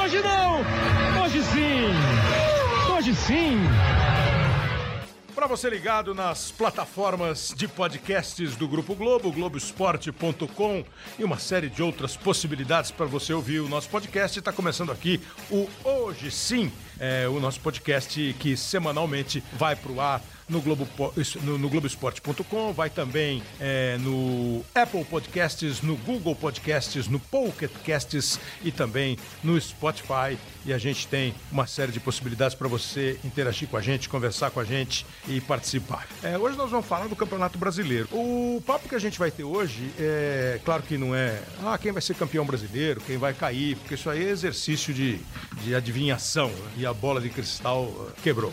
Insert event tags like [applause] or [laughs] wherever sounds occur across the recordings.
Hoje não! Hoje sim! Hoje sim! Para você ligado nas plataformas de podcasts do Grupo Globo, Globoesporte.com e uma série de outras possibilidades para você ouvir o nosso podcast, está começando aqui o Hoje Sim, é, o nosso podcast que semanalmente vai para o ar no, Globo, no, no Globoesporte.com, vai também é, no Apple Podcasts, no Google Podcasts, no Pocket Casts e também no Spotify. E a gente tem uma série de possibilidades para você interagir com a gente, conversar com a gente e participar. É, hoje nós vamos falar do Campeonato Brasileiro. O papo que a gente vai ter hoje é claro que não é ah, quem vai ser campeão brasileiro, quem vai cair, porque isso aí é exercício de, de adivinhação né? e a bola de cristal quebrou.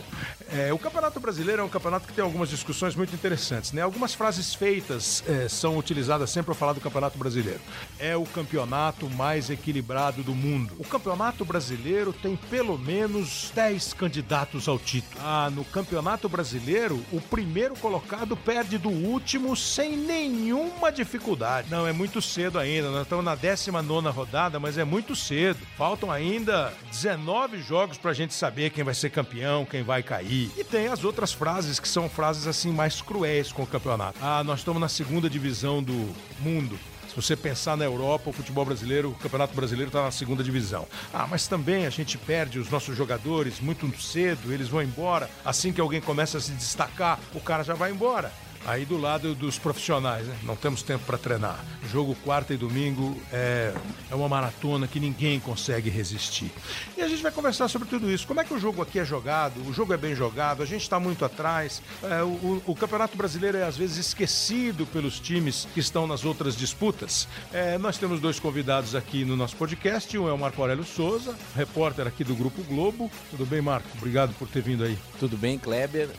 É, o Campeonato Brasileiro é um campeonato que tem algumas discussões muito interessantes. Né? Algumas frases feitas é, são utilizadas sempre para falar do Campeonato Brasileiro. É o campeonato mais equilibrado do mundo. O Campeonato Brasileiro tem pelo menos 10 candidatos ao título. Ah, no Campeonato Brasileiro, o primeiro colocado perde do último sem nenhuma dificuldade. Não, é muito cedo ainda. Nós estamos na 19 rodada, mas é muito cedo. Faltam ainda 19 jogos para a gente saber quem vai ser campeão, quem vai cair. E tem as outras frases que são frases assim mais cruéis com o campeonato. Ah, nós estamos na segunda divisão do mundo. Se você pensar na Europa, o futebol brasileiro, o Campeonato Brasileiro está na segunda divisão. Ah, mas também a gente perde os nossos jogadores muito cedo, eles vão embora. Assim que alguém começa a se destacar, o cara já vai embora. Aí do lado dos profissionais, né? Não temos tempo para treinar. Jogo quarta e domingo é, é uma maratona que ninguém consegue resistir. E a gente vai conversar sobre tudo isso. Como é que o jogo aqui é jogado? O jogo é bem jogado, a gente está muito atrás. É, o, o, Campeonato Brasileiro é às vezes esquecido pelos times que estão nas outras disputas. É, nós temos dois convidados aqui no nosso podcast. Um é o Marco Aurélio Souza, repórter aqui do Grupo Globo. Tudo bem, Marco? Obrigado por ter vindo aí. Tudo bem, Kleber.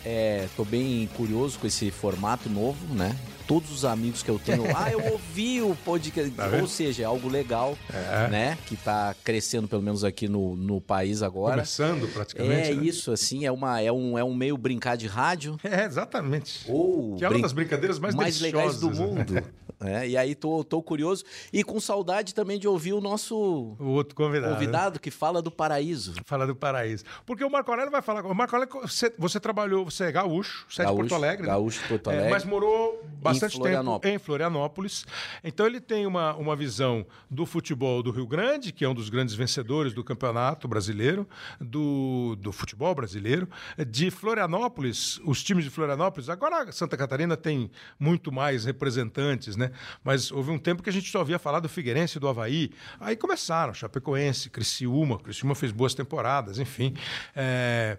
Estou é, bem curioso com esse formato formato novo, né? Todos os amigos que eu tenho, ah, eu ouvi o podcast, tá ou seja, é algo legal, é. né? Que está crescendo pelo menos aqui no, no país agora. Começando praticamente. É né? isso, assim, é, uma, é, um, é um meio brincar de rádio. É, exatamente. Ou que é uma das brincadeiras mais, mais legais do né? mundo. [laughs] É, e aí tô, tô curioso e com saudade também de ouvir o nosso o outro convidado, convidado que fala do paraíso. Fala do paraíso. Porque o Marco Aurélio vai falar. O Marco Aurélio, você, você trabalhou, você é gaúcho, você gaúcho, é de Porto Alegre. Né? Gaúcho de Porto Alegre. É, mas morou bastante em tempo em Florianópolis. Então ele tem uma, uma visão do futebol do Rio Grande, que é um dos grandes vencedores do campeonato brasileiro, do, do futebol brasileiro. De Florianópolis, os times de Florianópolis, agora Santa Catarina tem muito mais representantes, né? Mas houve um tempo que a gente só ouvia falar do Figueirense e do Havaí. Aí começaram, Chapecoense, Criciúma. Criciúma fez boas temporadas, enfim. É...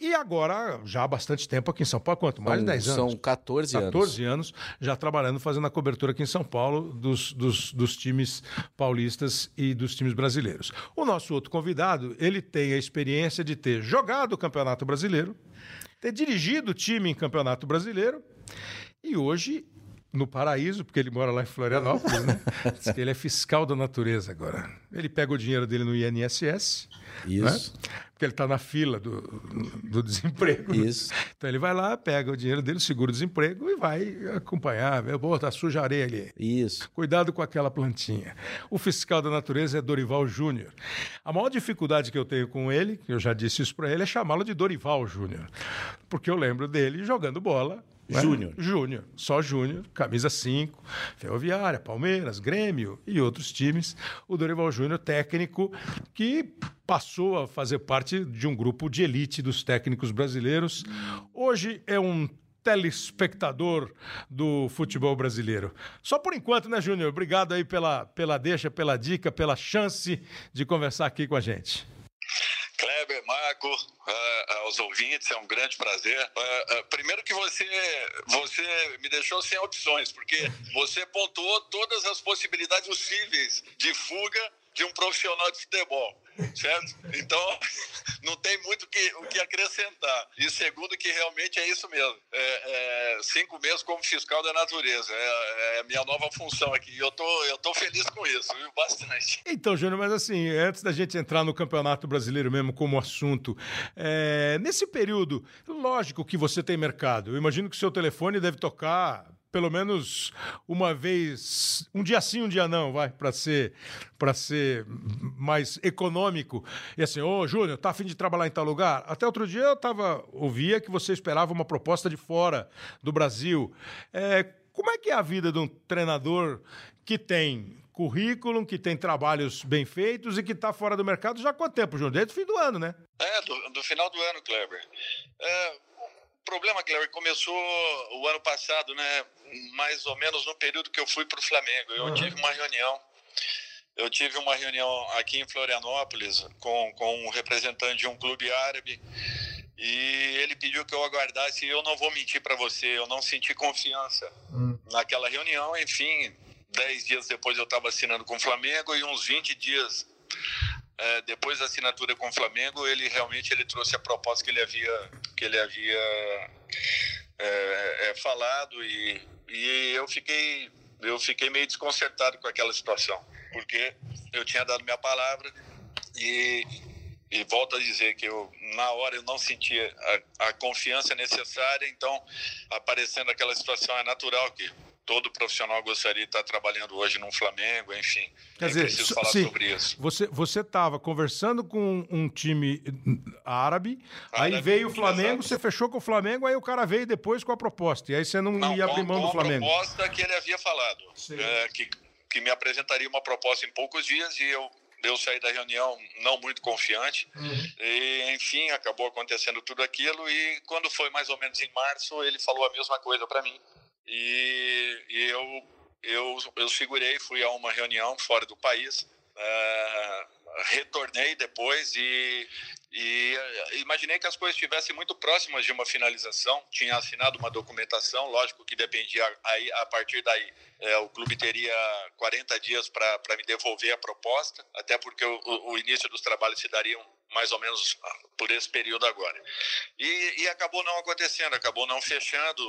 E agora, já há bastante tempo aqui em São Paulo, quanto? Mais de 10 anos? São 14 anos. 14 anos já trabalhando, fazendo a cobertura aqui em São Paulo dos, dos, dos, times paulistas e dos times brasileiros. O nosso outro convidado, ele tem a experiência de ter jogado o Campeonato Brasileiro, ter dirigido o time em Campeonato Brasileiro e hoje no paraíso, porque ele mora lá em Florianópolis, né? [laughs] Diz que ele é fiscal da natureza agora. Ele pega o dinheiro dele no INSS. Isso. Né? Porque ele está na fila do, do desemprego. Né? Isso. Né? Então ele vai lá, pega o dinheiro dele, segura o desemprego e vai acompanhar. Pô, tá suja areia ali. Isso. Cuidado com aquela plantinha. O fiscal da natureza é Dorival Júnior. A maior dificuldade que eu tenho com ele, eu já disse isso para ele, é chamá-lo de Dorival Júnior. Porque eu lembro dele jogando bola né? Júnior. Júnior, só Júnior, camisa 5, Ferroviária, Palmeiras, Grêmio e outros times. O Dorival Júnior, técnico que passou a fazer parte de um grupo de elite dos técnicos brasileiros. Hoje é um telespectador do futebol brasileiro. Só por enquanto, né, Júnior? Obrigado aí pela, pela deixa, pela dica, pela chance de conversar aqui com a gente. Kleber, Marco, uh, aos ouvintes, é um grande prazer. Uh, uh, primeiro que você, você me deixou sem opções, porque você pontuou todas as possibilidades possíveis de fuga de um profissional de futebol, certo? Então, [laughs] não tem muito que, o que acrescentar. E segundo, que realmente é isso mesmo. É, é, cinco meses como fiscal da natureza. É, é, a minha nova função aqui. E eu tô, eu tô feliz com isso, viu? Bastante. Então, Júnior, mas assim, antes da gente entrar no Campeonato Brasileiro mesmo como assunto, é, nesse período, lógico que você tem mercado. Eu imagino que o seu telefone deve tocar pelo menos uma vez, um dia sim, um dia não, vai, para ser para ser mais econômico. E assim, ô Júnior, tá afim de trabalhar em tal lugar? Até outro dia eu tava, ouvia que você esperava uma proposta de fora do Brasil. É, como é que é a vida de um treinador que tem currículo, que tem trabalhos bem feitos e que está fora do mercado já há quanto tempo, Júnior? Desde o fim do ano, né? É, do, do final do ano, Kleber. É, problema, Kleber, começou o ano passado, né? Mais ou menos no período que eu fui para o Flamengo. Eu uhum. tive uma reunião. Eu tive uma reunião aqui em Florianópolis com, com um representante de um clube árabe e ele pediu que eu aguardasse. E eu não vou mentir para você, eu não senti confiança uhum. naquela reunião. Enfim, dez dias depois eu estava assinando com o Flamengo e uns 20 dias é, depois da assinatura com o Flamengo, ele realmente ele trouxe a proposta que ele havia, que ele havia é, é, falado e, e eu fiquei eu fiquei meio desconcertado com aquela situação, porque eu tinha dado minha palavra e, e volto a dizer que eu na hora eu não sentia a, a confiança necessária, então aparecendo aquela situação é natural que todo profissional gostaria de estar trabalhando hoje no Flamengo, enfim. Quer dizer, preciso falar sim, sobre isso. Você você estava conversando com um time árabe, árabe aí veio o Flamengo, exato. você fechou com o Flamengo, aí o cara veio depois com a proposta e aí você não, não ia abrir mão do Flamengo. a proposta que ele havia falado, é, que que me apresentaria uma proposta em poucos dias e eu eu saí da reunião não muito confiante uhum. e enfim acabou acontecendo tudo aquilo e quando foi mais ou menos em março ele falou a mesma coisa para mim e, e eu, eu, eu segurei, fui a uma reunião fora do país, uh, retornei depois e, e imaginei que as coisas estivessem muito próximas de uma finalização. Tinha assinado uma documentação, lógico que dependia aí a partir daí. É, o clube teria 40 dias para me devolver a proposta, até porque o, o, início dos trabalhos se dariam mais ou menos por esse período agora. E, e acabou não acontecendo, acabou não fechando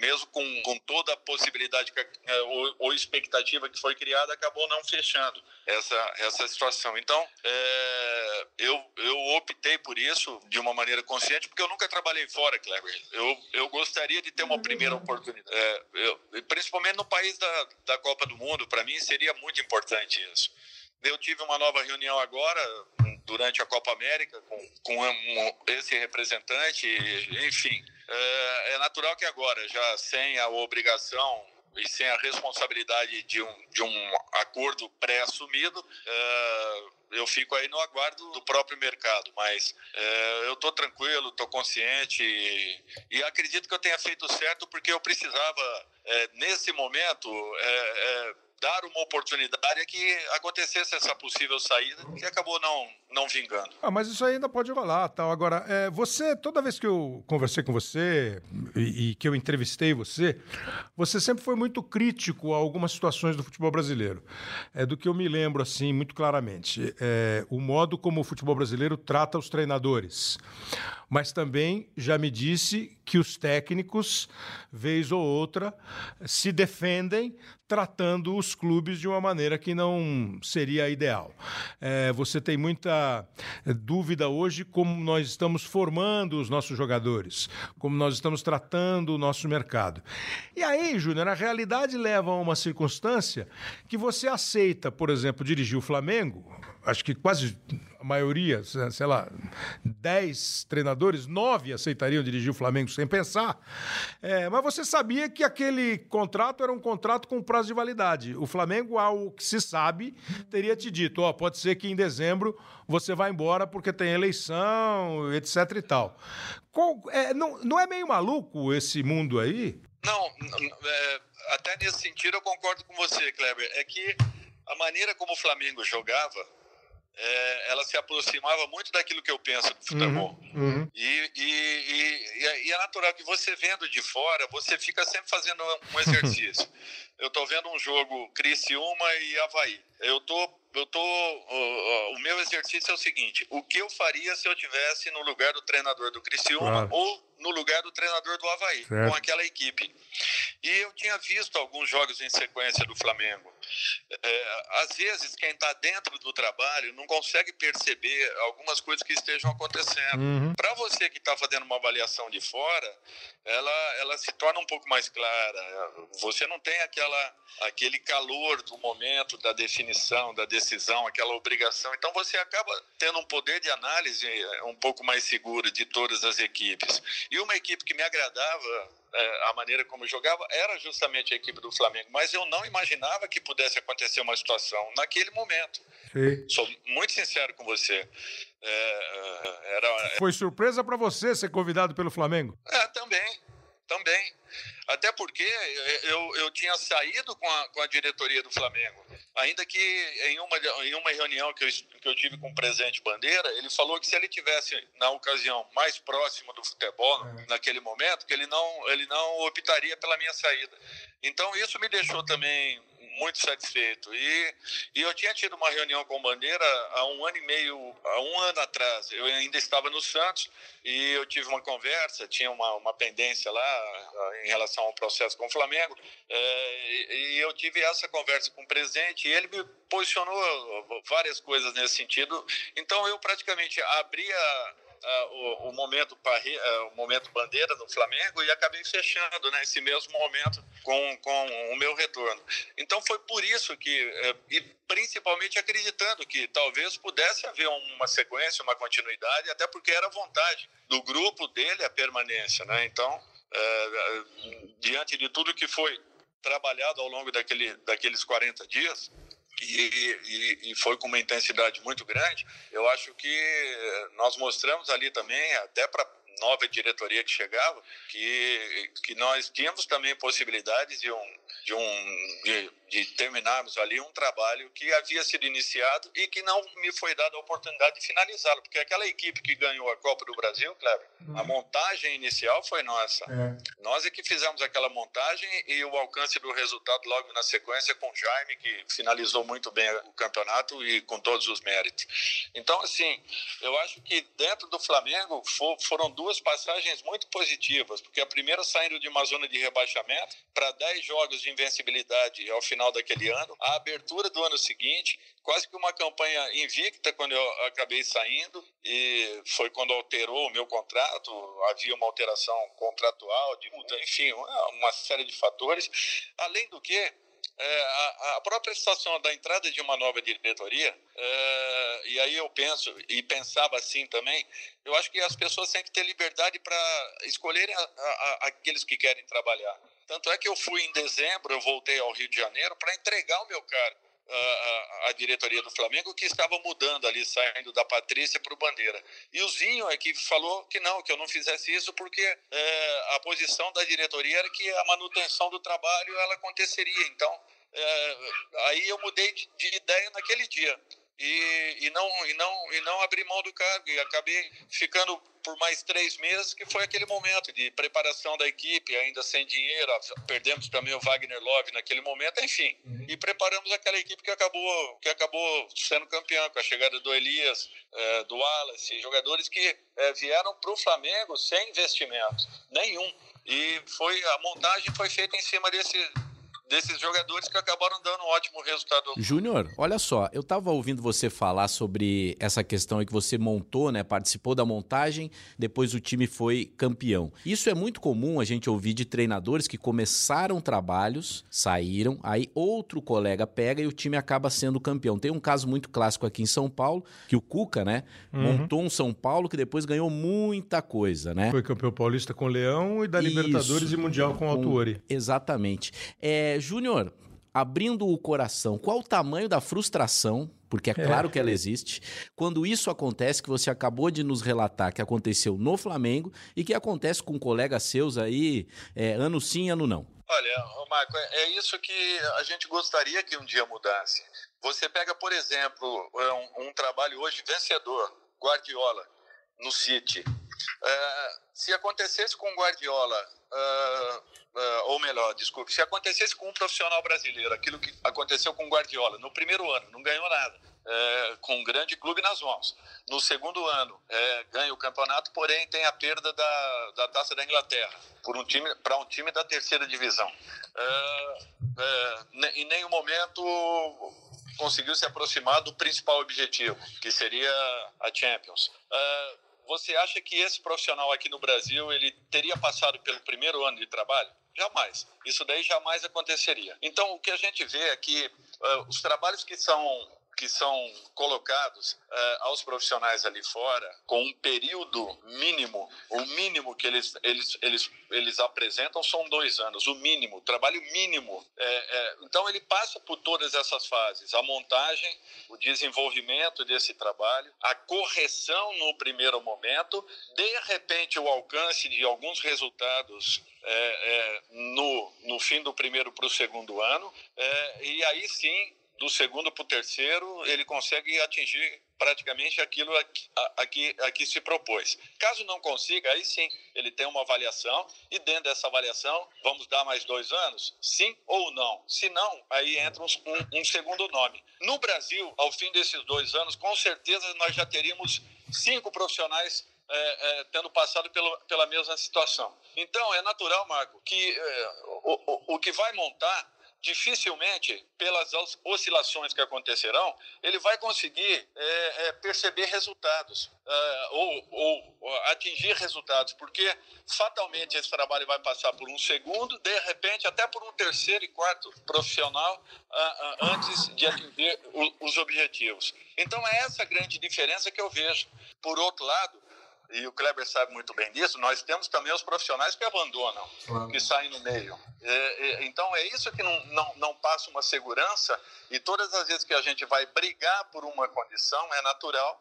mesmo com, com toda a possibilidade que, é, ou, ou, expectativa que foi criada, acabou não fechando essa, essa situação. Então, é, eu, eu optei por isso de uma maneira consciente, porque eu nunca trabalhei fora, Kleber. Eu, eu gostaria de ter uma primeira oportunidade. É, eu, principalmente no país da, da Copa do Mundo, para mim seria muito importante isso. Eu tive uma nova reunião agora, durante a Copa América, com, com um, esse representante, enfim. É, é natural que agora, já sem a obrigação e sem a responsabilidade de um, de um acordo pré-assumido, é, eu fico aí no aguardo do próprio mercado. Mas é, eu estou tranquilo, estou consciente e, e, acredito que eu tenha feito certo porque eu precisava, é, nesse momento, é, é, dar uma oportunidade que acontecesse essa possível saída que acabou não, não vingando. Ah, mas isso ainda pode rolar, tal. Agora, é, você, toda vez que eu conversei com você e, e, que eu entrevistei você, você sempre foi muito crítico a algumas situações do futebol brasileiro. É do que eu me lembro, assim, muito claramente. É, o modo como o futebol brasileiro trata os treinadores. Mas também já me disse que os técnicos, vez ou outra, se defendem tratando os clubes de uma maneira que não seria ideal. É, você tem muita dúvida hoje como nós estamos formando os nossos jogadores, como nós estamos tratando o nosso mercado. E aí, Júnior, a realidade leva a uma circunstância que você aceita, por exemplo, dirigir o Flamengo, acho que quase a maioria, sei lá, dez treinadores, nove aceitariam dirigir o Flamengo sem pensar. É, mas você sabia que aquele contrato era um contrato com prazo de validade. O Flamengo, ao que se sabe, teria te dito: ó, pode ser que em dezembro você vá embora porque tem eleição, etc e tal. Qual, é, não, não é meio maluco esse mundo aí? Não, é, até nesse sentido eu concordo com você, Kleber. É que a maneira como o Flamengo jogava é, ela se aproximava muito daquilo que eu penso do futebol. Uhum, uhum. E, e, e, e, é natural que você vendo de fora, você fica sempre fazendo um [laughs] exercício. Eu estou vendo um jogo Criciúma e Havaí. Eu tô, eu tô, o, o, meu exercício é o seguinte: o que eu faria se eu tivesse no lugar do treinador do Criciúma claro. ou no lugar do treinador do Havaí, certo. com aquela equipe? E eu tinha visto alguns jogos em sequência do Flamengo. é, às vezes quem está dentro do trabalho não consegue perceber algumas coisas que estejam acontecendo. Uhum. Para você que está fazendo uma avaliação de fora, ela, ela se torna um pouco mais clara. Você não tem aquela, aquele calor do momento da definição, da decisão, aquela obrigação. Então você acaba tendo um poder de análise é, um pouco mais seguro de todas as equipes. E uma equipe que me agradava é, a maneira como jogava era justamente a equipe do Flamengo, mas eu não imaginava que pudesse acontecer uma situação naquele momento. Sim. Sou muito sincero com você. É, é era, Foi surpresa para você ser convidado pelo Flamengo? É, também, também. Até porque eu, eu tinha saído com a, com a diretoria do Flamengo. Ainda que em uma, em uma reunião que eu, que eu tive com o presidente Bandeira, ele falou que se ele tivesse, na ocasião, mais próximo do futebol, é. naquele momento, que ele não, ele não optaria pela minha saída. Então, isso me deixou também muito satisfeito. E, e eu tinha tido uma reunião com o Bandeira há um ano e meio, há um ano atrás. Eu ainda estava no Santos e eu tive uma conversa, tinha uma, uma pendência lá ah, em relação ao processo com o Flamengo. É, e, eu tive essa conversa com o presidente e ele me posicionou várias coisas nesse sentido. Então eu praticamente abri a uh, o, o, momento parri, uh, o momento bandeira no Flamengo e acabei fechando né, esse mesmo momento com, com o meu retorno. Então foi por isso que, uh, e principalmente acreditando que talvez pudesse haver uma sequência, uma continuidade, até porque era vontade do grupo dele a permanência. Né? Então, eh, diante de tudo que foi trabalhado ao longo daquele, daqueles 40 dias, e, e, e, foi com uma intensidade muito grande, eu acho que nós mostramos ali também, até para nova diretoria que chegava, que, que nós tínhamos também possibilidades de um, de, um, de, de, terminarmos ali um trabalho que havia sido iniciado e que não me foi dada a oportunidade de finalizá-lo, porque aquela equipe que ganhou a Copa do Brasil, Kleber, uhum. a montagem inicial foi nossa. É. Nós é que fizemos aquela montagem e o alcance do resultado logo na sequência com o Jaime, que finalizou muito bem o campeonato e com todos os méritos. Então, assim, eu acho que dentro do Flamengo for, foram duas passagens muito positivas, porque a primeira saindo de uma zona de rebaixamento para 10 jogos de invencibilidade ao final daquele ano, a abertura do ano seguinte, quase que uma campanha invicta quando eu acabei saindo e foi quando alterou o meu contrato, havia uma alteração contratual, de enfim, uma série de fatores. Além do que, é, a, a, própria situação da entrada de uma nova diretoria, é, e aí eu penso, e pensava assim também, eu acho que as pessoas têm que ter liberdade para escolherem a, a, aqueles que querem trabalhar. Tanto é que eu fui em dezembro, eu voltei ao Rio de Janeiro para entregar o meu cargo à, diretoria do Flamengo, que estava mudando ali, saindo da Patrícia para o Bandeira. E o Zinho é que falou que não, que eu não fizesse isso porque é, a posição da diretoria era que a manutenção do trabalho ela aconteceria. Então, é, aí eu mudei de, de ideia naquele dia e, e, não, e, não, e não abri mão do cargo. E acabei ficando por mais três meses, que foi aquele momento de preparação da equipe, ainda sem dinheiro. Perdemos também o Wagner Love naquele momento, enfim. Uhum. E preparamos aquela equipe que acabou, que acabou sendo campeã, com a chegada do Elias, é, do Wallace, jogadores que é, vieram para o Flamengo sem investimento nenhum. E foi a montagem foi feita em cima desse desses jogadores que acabaram dando um ótimo resultado. Júnior, olha só, eu estava ouvindo você falar sobre essa questão aí que você montou, né? Participou da montagem, depois o time foi campeão. Isso é muito comum a gente ouvir de treinadores que começaram trabalhos, saíram, aí outro colega pega e o time acaba sendo campeão. Tem um caso muito clássico aqui em São Paulo, que o Cuca, né, uhum. montou um São Paulo que depois ganhou muita coisa, né? Foi campeão paulista com o Leão e da Isso, Libertadores e Mundial com o Autuori. Exatamente. É, Júnior, abrindo o coração, qual o tamanho da frustração, porque é, é claro que ela existe, quando isso acontece, que você acabou de nos relatar que aconteceu no Flamengo e que acontece com colegas seus aí, é, ano sim, ano não? Olha, Marco, é, é isso que a gente gostaria que um dia mudasse. Você pega, por exemplo, é um, um trabalho hoje vencedor, Guardiola, no City. É, se acontecesse com Guardiola uh, uh, ou melhor, desculpe, se acontecesse com um profissional brasileiro, aquilo que aconteceu com o Guardiola no primeiro ano, não ganhou nada. É, com um grande clube nas mãos. No segundo ano, é, ganha o campeonato, porém tem a perda da, da Taça da Inglaterra por um time para um time da terceira divisão. É, é em nenhum momento conseguiu se aproximar do principal objetivo, que seria a Champions. Você acha que esse profissional aqui no Brasil ele teria passado pelo primeiro ano de trabalho? Jamais. Isso daí jamais aconteceria. Então, o que a gente vê é que uh, os trabalhos que são que são colocados uh, aos profissionais ali fora com um período mínimo, o mínimo que eles, eles, eles, eles apresentam são dois anos, o mínimo, trabalho mínimo. É, é, então ele passa por todas essas fases, a montagem, o desenvolvimento desse trabalho, a correção no primeiro momento, de repente o alcance de alguns resultados é, é, no, no fim do primeiro para o segundo ano, é, e aí sim do segundo para o terceiro, ele consegue atingir praticamente aquilo a, a, a, que, a que se propôs. Caso não consiga, aí sim, ele tem uma avaliação e dentro dessa avaliação, vamos dar mais dois anos? Sim ou não? Se não, aí entra um, um, segundo nome. No Brasil, ao fim desses dois anos, com certeza nós já teríamos cinco profissionais é, é, tendo passado pelo, pela mesma situação. Então, é natural, Marco, que é, o, o, o que vai montar dificilmente, pelas oscilações que acontecerão, ele vai conseguir é, é, perceber resultados é, ou, ou, atingir resultados, porque fatalmente esse trabalho vai passar por um segundo, de repente até por um terceiro e quarto profissional antes de atingir os objetivos. Então é essa grande diferença que eu vejo. Por outro lado, e o Kleber sabe muito bem disso, nós temos também os profissionais que abandonam, claro. que saem no meio. É, é, então é isso que não, não, não passa uma segurança, e todas as vezes que a gente vai brigar por uma condição, é natural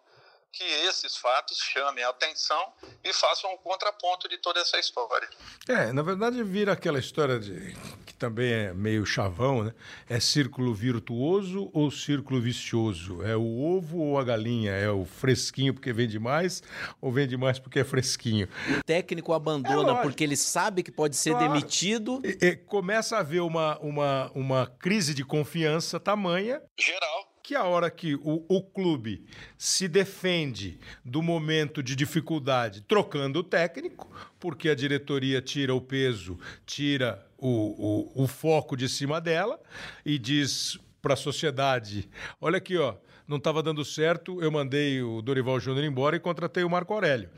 que esses fatos chamem a atenção e façam um contraponto de toda essa história. É, na verdade vira aquela história de também é meio chavão, né? É círculo virtuoso ou círculo vicioso? É o ovo ou a galinha? É o fresquinho porque vende mais ou vende mais porque é fresquinho? O técnico abandona é porque ele sabe que pode ser claro. demitido. E, e começa a haver uma, uma, uma crise de confiança tamanha. Geral que a hora que o, o, clube se defende do momento de dificuldade trocando o técnico, porque a diretoria tira o peso, tira o, o, o foco de cima dela e diz para a sociedade: olha aqui, ó, não estava dando certo, eu mandei o Dorival Júnior embora e contratei o Marco Aurélio.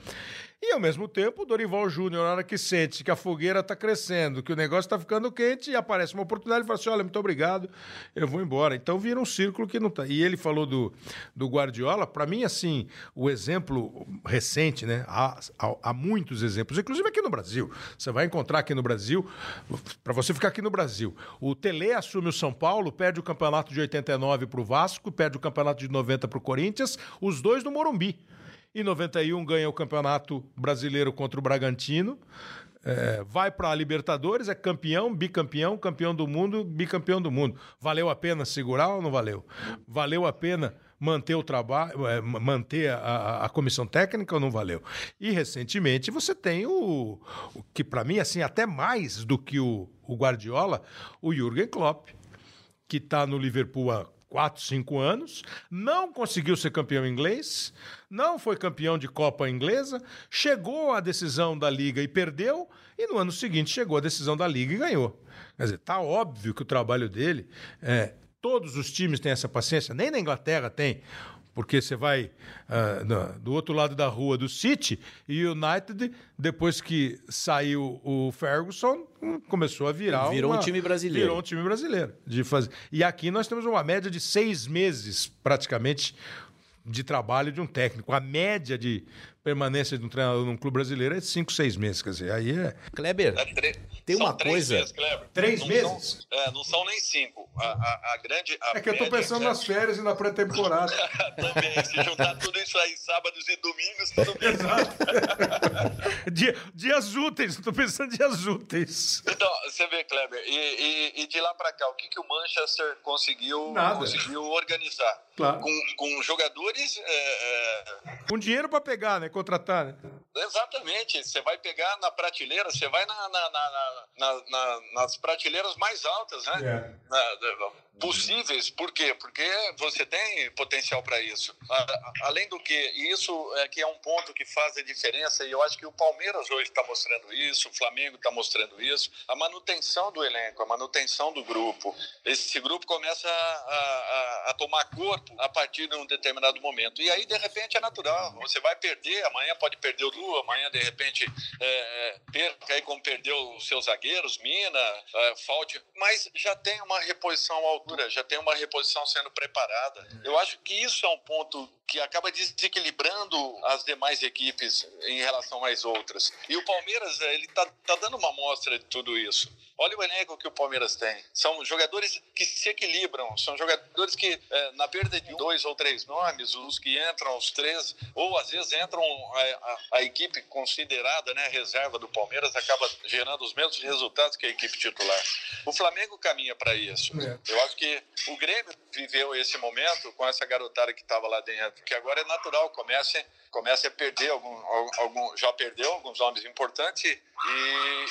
E ao mesmo tempo, o Dorival Júnior, na hora que sente que a fogueira está crescendo, que o negócio está ficando quente, e aparece uma oportunidade e fala assim: olha, muito obrigado, eu vou embora. Então vira um círculo que não está. E ele falou do, do Guardiola, para mim, assim, o exemplo recente, né? Há, há, há, muitos exemplos, inclusive aqui no Brasil. Você vai encontrar aqui no Brasil, para você ficar aqui no Brasil. O Tele assume o São Paulo, perde o campeonato de 89 para o Vasco, perde o campeonato de 90 para o Corinthians, os dois no Morumbi. Em 91 ganha o Campeonato Brasileiro contra o Bragantino. É, vai para a Libertadores, é campeão, bicampeão, campeão do mundo, bicampeão do mundo. Valeu a pena segurar ou não valeu? Valeu a pena manter o trabalho, é, manter a, a, comissão técnica ou não valeu? E recentemente você tem o, o que para mim assim até mais do que o, o Guardiola, o Jürgen Klopp, que está no Liverpool há quatro, cinco anos, não conseguiu ser campeão inglês, não foi campeão de Copa Inglesa, chegou à decisão da Liga e perdeu, e no ano seguinte chegou à decisão da Liga e ganhou. Quer dizer, tá óbvio que o trabalho dele é. Todos os times têm essa paciência, nem na Inglaterra tem porque você vai uh, do outro lado da rua do City e o United, depois que saiu o Ferguson, começou a virar virou uma, um time brasileiro. virou um time brasileiro de fazer e aqui nós temos uma média de seis meses praticamente de trabalho de um técnico. A média de permanência de um treinador num clube brasileiro é cinco, seis meses. Quer dizer, aí é. Kleber, é tem uma coisa. Meses, Kleber. Três não meses? São, é, não são nem cinco. A, a, a grande. A é que eu tô pensando nas férias e na pré-temporada. [laughs] Também, se juntar tudo isso aí, sábados e domingos, tudo bem. Exato. [laughs] Dia, dias úteis, eu tô pensando em dias úteis. Então, você vê, Kleber, e, e, e de lá para cá, o que, que o Manchester conseguiu, Nada. conseguiu organizar? Claro. Com, com jogadores. É, é... Com dinheiro para pegar, né? Contratar, né? Exatamente. Você vai pegar na prateleira, você vai na, na, na, na nas prateleiras mais altas, né? Yeah. possíveis. Por quê? Porque você tem potencial para isso. Além do que, isso é que é um ponto que faz a diferença, e eu acho que o Palmeiras hoje está mostrando isso, o Flamengo está mostrando isso, a manutenção do elenco, a manutenção do grupo. Esse grupo começa a, a, a tomar corpo a partir de um determinado momento. E aí, de repente, é natural. Você vai perder, amanhã pode perder o Lu, amanhã, de repente, é, é, perca aí como perdeu os seus zagueiros, Mina, é, Falte, mas já tem uma reposição à altura, já tem uma reposição sendo preparada. Eu acho que isso é um ponto que acaba desequilibrando as demais equipes em relação às outras. E o Palmeiras, é, ele tá, tá dando uma amostra de tudo isso. Olha o elenco que o Palmeiras tem. São jogadores que se equilibram, são jogadores que, é, na perda de dois ou três nomes, os que entram, os três, ou às vezes entram a, a, a equipe considerada, né, reserva do Palmeiras, acaba gerando os mesmos resultados que a equipe titular. O Flamengo caminha para isso. É. Eu acho que o Grêmio viveu esse momento com essa garotada que estava lá dentro, que agora é natural, comece, comece a perder algum, algum já perdeu alguns nomes importantes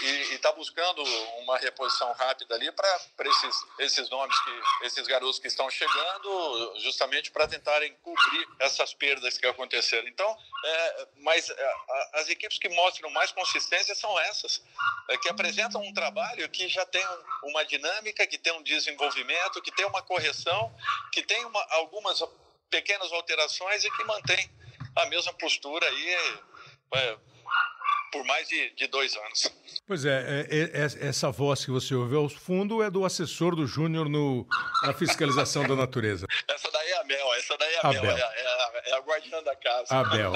e está buscando uma reposição rápida ali para esses, esses nomes que esses garotos que estão chegando justamente para tentarem cobrir essas perdas que aconteceram. Então, é, mas é, as equipes que mostram mais consistência são essas, é, que apresentam um trabalho que já tem uma dinâmica, que tem um desenvolvimento, que tem uma correção, que tem uma, algumas pequenas alterações e que mantém a mesma postura aí é, por mais de, de dois anos. Pois é, é, é, é, essa voz que você ouve ao fundo é do assessor do Júnior na fiscalização da natureza. Essa daí é a Mel, essa daí é a Abel. Mel, é, é, a, é a guardiã da casa. Abel.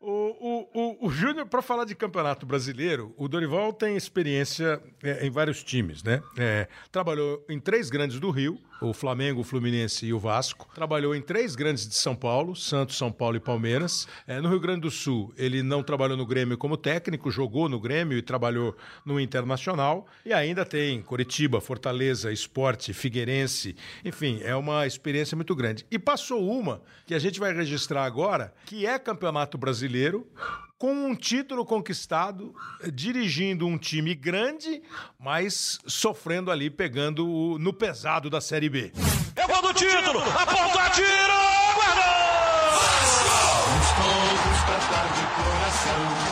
o, o, o, o Júnior, para falar de campeonato brasileiro, o Dorival tem experiência é, em vários times, né? É, trabalhou em três grandes do Rio, o Flamengo, o Fluminense e o Vasco. Trabalhou em três grandes de São Paulo, Santos, São Paulo e Palmeiras. É, no Rio Grande do Sul, ele não trabalhou no Grêmio como técnico, jogou no Grêmio e trabalhou no Internacional. E ainda tem Curitiba, Fortaleza, Esporte, Figueirense. Enfim, é uma experiência muito grande. E passou uma que a gente vai registrar agora, que é Campeonato Brasileiro, com um título conquistado, dirigindo um time grande, mas sofrendo ali, pegando no pesado da Série B. É o gol do título! Aponta, atira! Guardou! Vamos todos cantar de coração.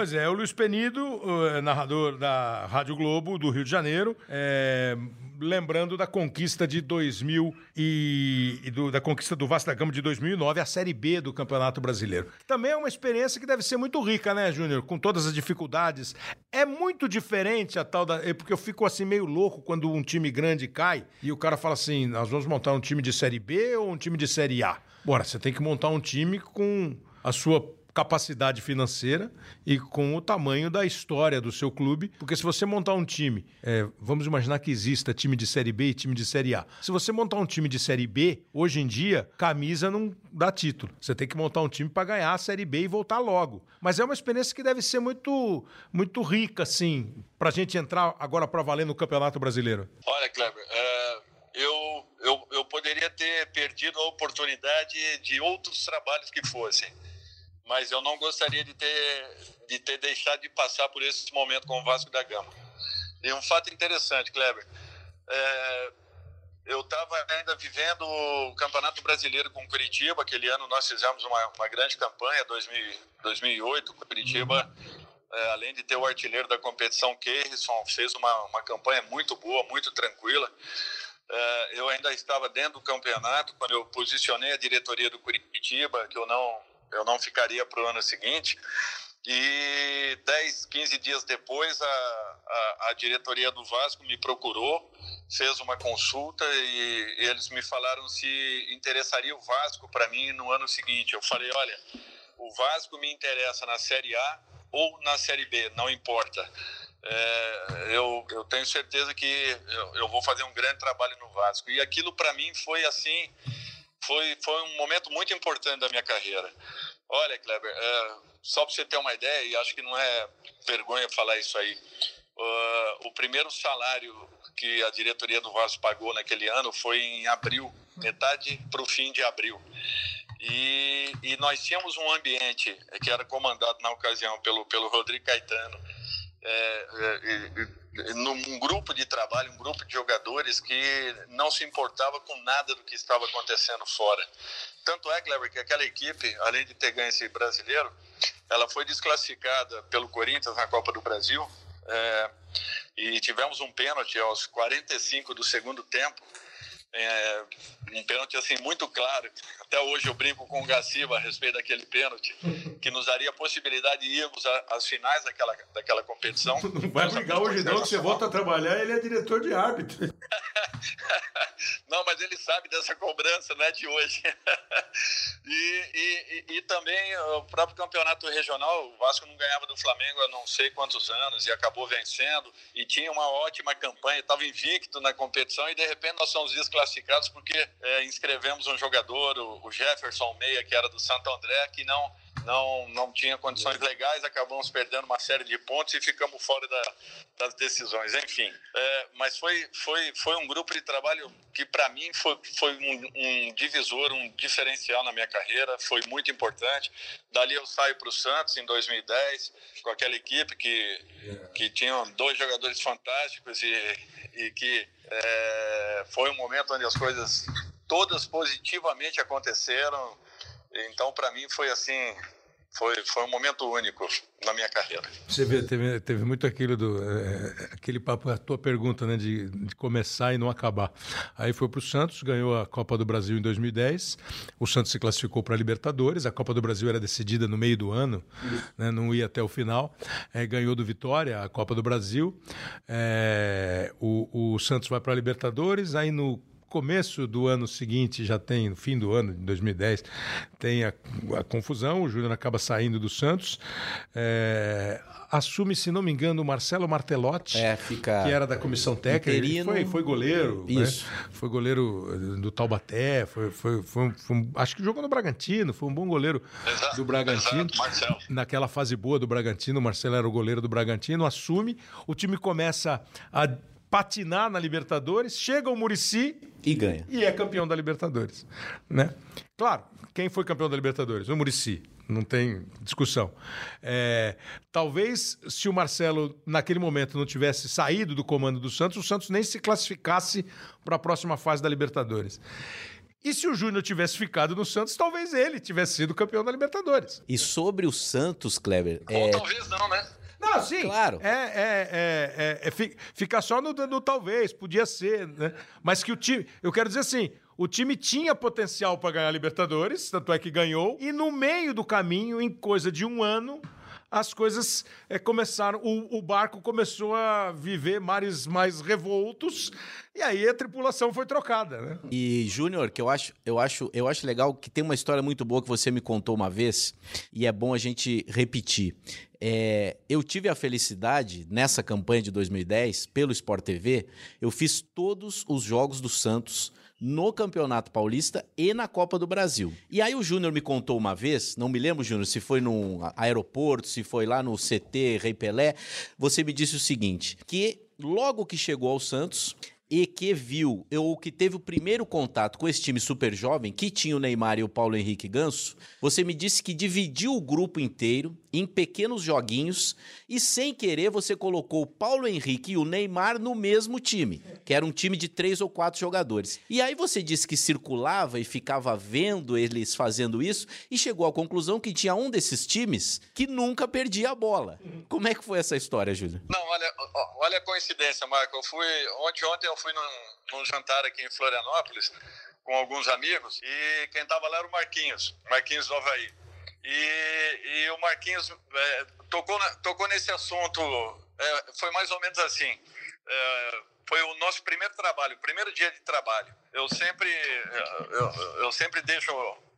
Pois é, o Luiz Penido, narrador da Rádio Globo do Rio de Janeiro, é, lembrando da conquista de 2000 e, e do, da conquista do Vasco da Gama de 2009, a Série B do Campeonato Brasileiro. Também é uma experiência que deve ser muito rica, né, Júnior? Com todas as dificuldades. É muito diferente a tal da... É porque eu fico assim meio louco quando um time grande cai e o cara fala assim, nós vamos montar um time de Série B ou um time de Série A? Bora, você tem que montar um time com a sua capacidade financeira e com o tamanho da história do seu clube. Porque se você montar um time, é, vamos imaginar que exista time de Série B e time de Série A. Se você montar um time de Série B, hoje em dia, camisa não dá título. Você tem que montar um time para ganhar a Série B e voltar logo. Mas é uma experiência que deve ser muito, muito rica, assim, para a gente entrar agora para valer no Campeonato Brasileiro. Olha, Kleber, é, eu, eu, eu poderia ter perdido a oportunidade de outros trabalhos que fossem mas eu não gostaria de ter, de ter deixado de passar por esse momento com o Vasco da Gama. E um fato interessante, Kleber, é, eu estava ainda vivendo o Campeonato Brasileiro com Curitiba, aquele ano nós fizemos uma, uma grande campanha, 2000, 2008, Curitiba, é, além de ter o artilheiro da competição, Keirson, fez uma, uma campanha muito boa, muito tranquila. É, eu ainda estava dentro do campeonato quando eu posicionei a diretoria do Curitiba, que eu não eu não ficaria para o ano seguinte. E 10, 15 dias depois, a, a, a, diretoria do Vasco me procurou, fez uma consulta e, e eles me falaram se interessaria o Vasco para mim no ano seguinte. Eu falei: olha, o Vasco me interessa na Série A ou na Série B, não importa. é, eu, eu tenho certeza que eu, eu vou fazer um grande trabalho no Vasco. E aquilo para mim foi assim, foi, foi um momento muito importante da minha carreira. Olha, Kleber, é, só para você ter uma ideia, e acho que não é vergonha falar isso aí, uh, o primeiro salário que a diretoria do Vasco pagou naquele ano foi em abril, metade para o fim de abril. E, e, nós tínhamos um ambiente que era comandado na ocasião pelo, pelo Rodrigo Caetano, é, é, num grupo de trabalho, um grupo de jogadores que não se importava com nada do que estava acontecendo fora. Tanto é, Kleber, que aquela equipe, além de ter ganho esse brasileiro, ela foi desclassificada pelo Corinthians na Copa do Brasil. É, e tivemos um pênalti aos 45 do segundo tempo é, um pênalti assim muito claro. Até hoje eu brinco com o Gaciba a respeito daquele pênalti, que nos daria a possibilidade de irmos às finais daquela, daquela competição. [laughs] Não vai brigar hoje não, que você volta a trabalhar, ele é diretor de árbitro. [laughs] não, mas ele sabe dessa cobrança, não é de hoje. [laughs] e, e, e, também o próprio campeonato regional, o Vasco não ganhava do Flamengo há não sei quantos anos e acabou vencendo e tinha uma ótima campanha, estava invicto na competição e de repente nós somos desclassificados classificados porque é, inscrevemos um jogador, o, o Jefferson Meia, que era do Santo André, que não não, não tinha condições legais, acabamos perdendo uma série de pontos e ficamos fora da, das decisões. Enfim, é, mas foi, foi, foi um grupo de trabalho que, para mim, foi, foi um, um, divisor, um diferencial na minha carreira, foi muito importante. Dali eu saio para o Santos em 2010, com aquela equipe que, que tinha dois jogadores fantásticos e, e que é, foi um momento onde as coisas todas positivamente aconteceram. Então, para mim, foi assim, foi, foi um momento único na minha carreira. Você vê, teve, teve muito aquilo do é, aquele papo, a tua pergunta, né, de, de começar e não acabar. Aí foi para o Santos, ganhou a Copa do Brasil em 2010. O Santos se classificou para a Libertadores. A Copa do Brasil era decidida no meio do ano, né, não ia até o final. É, ganhou do Vitória a Copa do Brasil. É, o, o Santos vai para a Libertadores. Aí no começo do ano seguinte, já tem, no fim do ano, de 2010, tem a, a confusão, o Júnior acaba saindo do Santos. É, assume, se não me engano, o Marcelo Martelotti, é, fica que era da comissão técnica. Ele foi, foi goleiro. Né? Isso. Né? Foi goleiro do Taubaté, foi, foi, foi, foi um, acho que jogou no Bragantino, foi um bom goleiro exato, do Bragantino. Exato, Naquela fase boa do Bragantino, o Marcelo era o goleiro do Bragantino, assume, o time começa a patinar na Libertadores, chega o Murici e ganha. E é campeão da Libertadores, né? Claro, quem foi campeão da Libertadores? O Murici, não tem discussão. É, talvez se o Marcelo naquele momento não tivesse saído do comando do Santos, o Santos nem se classificasse para a próxima fase da Libertadores. E se o Júnior tivesse ficado no Santos, talvez ele tivesse sido campeão da Libertadores. E sobre o Santos, Kleber. Ou é... talvez não, né? Não, sim. Claro. É, é, é, é, ficar só no, no, talvez, podia ser, né? Mas que o time. Eu quero dizer assim. O time tinha potencial para ganhar a Libertadores, tanto é que ganhou, e no meio do caminho, em coisa de um ano, as coisas é, começaram, o, o, barco começou a viver mares mais revoltos e aí a tripulação foi trocada, né? E Júnior, que eu acho, eu acho, eu acho legal que tem uma história muito boa que você me contou uma vez e é bom a gente repetir. É, eu tive a felicidade, nessa campanha de 2010, pelo Sport TV, eu fiz todos os jogos do Santos no Campeonato Paulista e na Copa do Brasil. E aí o Júnior me contou uma vez, não me lembro, Júnior, se foi num aeroporto, se foi lá no CT Rei Pelé, você me disse o seguinte, que logo que chegou ao Santos, e que viu, ou que teve o primeiro contato com esse time super jovem, que tinha o Neymar e o Paulo Henrique Ganso, você me disse que dividiu o grupo inteiro em pequenos joguinhos e sem querer você colocou o Paulo Henrique e o Neymar no mesmo time, que era um time de três ou quatro jogadores. E aí você disse que circulava e ficava vendo eles fazendo isso e chegou à conclusão que tinha um desses times que nunca perdia a bola. Como é que foi essa história, Júlio? Não, olha, olha a coincidência, Marco. Eu fui ontem, ontem eu fui num, num jantar aqui em Florianópolis com alguns amigos e quem estava lá era o Marquinhos, Marquinhos do Havaí. E, e o Marquinhos é, tocou, na, tocou nesse assunto, é, foi mais ou menos assim. É, foi o nosso primeiro trabalho, primeiro dia de trabalho. Eu sempre, eu, eu sempre deixo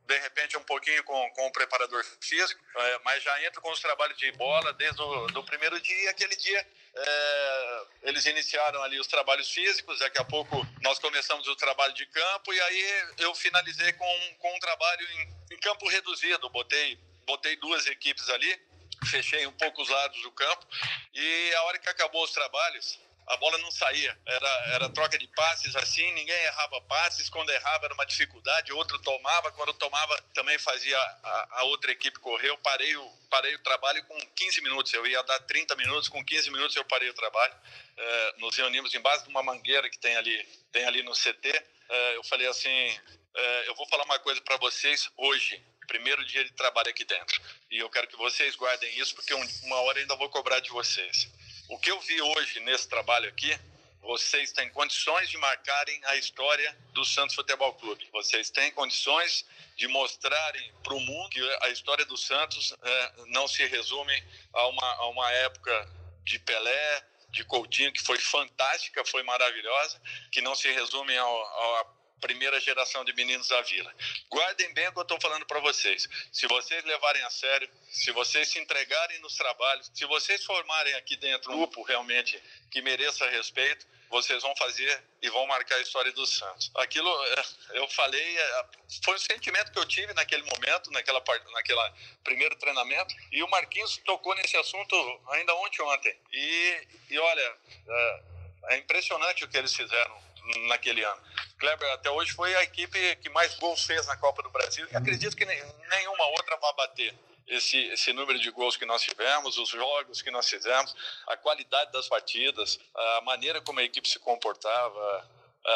de repente um pouquinho com, com o preparador físico, é, mas já entro com os trabalhos de bola desde o do primeiro dia. Aquele dia é, eles iniciaram ali os trabalhos físicos, daqui a pouco nós começamos o trabalho de campo e aí eu finalizei com, com um trabalho em, em campo reduzido, botei, botei duas equipes ali, fechei um pouco os lados do campo e a hora que acabou os trabalhos, a bola não saía. Era, era troca de passes assim, ninguém errava passes. Quando errava era uma dificuldade, outro tomava. Quando tomava, também fazia a, a outra equipe correr. Eu parei o, parei o trabalho com 15 minutos. Eu ia dar 30 minutos, com 15 minutos eu parei o trabalho. É, nos reunimos embaixo de uma mangueira que tem ali, tem ali no CT. É, eu falei assim: é, eu vou falar uma coisa para vocês hoje primeiro dia de trabalho aqui dentro. E eu quero que vocês guardem isso, porque uma hora ainda vou cobrar de vocês. O que eu vi hoje nesse trabalho aqui, vocês têm condições de marcarem a história do Santos Futebol Clube. Vocês têm condições de mostrarem para o mundo que a história do Santos é, não se resume a uma, a uma época de Pelé, de Coutinho, que foi fantástica, foi maravilhosa, que não se resume a, a primeira geração de meninos da vila. Guardem bem o que eu estou falando para vocês. Se vocês levarem a sério, se vocês se entregarem nos trabalhos, se vocês formarem aqui dentro um grupo realmente que mereça respeito, vocês vão fazer e vão marcar a história do Santos. Aquilo, é, eu falei, é, foi o sentimento que eu tive naquele momento, naquela parte, naquela primeiro treinamento, e o Marquinhos tocou nesse assunto ainda ontem ontem. E, e olha, é, é impressionante o que eles fizeram naquele ano. Kleber até hoje foi a equipe que mais gols fez na Copa do Brasil e acredito que nenhuma outra vai bater esse, esse número de gols que nós tivemos, os jogos que nós fizemos, a qualidade das partidas, a maneira como a equipe se comportava,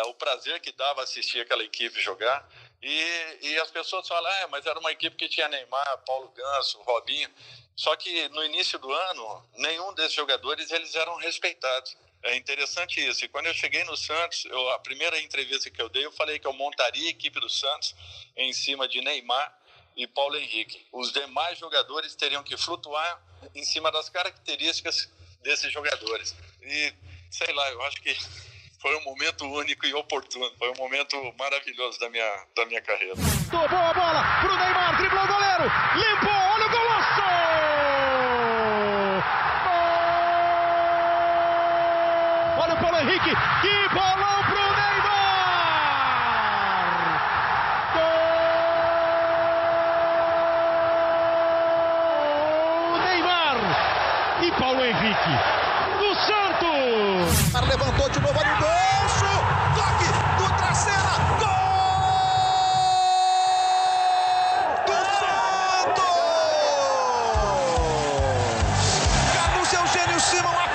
o prazer que dava assistir aquela equipe jogar. E, e as pessoas falam, ah, mas era uma equipe que tinha Neymar, Paulo Ganso, Robinho. Só que no início do ano, nenhum desses jogadores eles eram respeitados. É interessante isso. E quando eu cheguei no Santos, eu, a primeira entrevista que eu dei, eu falei que eu montaria a equipe do Santos em cima de Neymar e Paulo Henrique. Os demais jogadores teriam que flutuar em cima das características desses jogadores. E sei lá, eu acho que foi um momento único e oportuno. Foi um momento maravilhoso da minha, da minha carreira. Boa bola pro Neymar, driblou o goleiro, limpou, olha o golaço! Olha o Paulo Henrique. Que bolão pro Neymar! Gol! Neymar e Paulo Henrique. Do Santos! Levantou de novo, olha o gancho! Toque do Tracena! Gol! Simão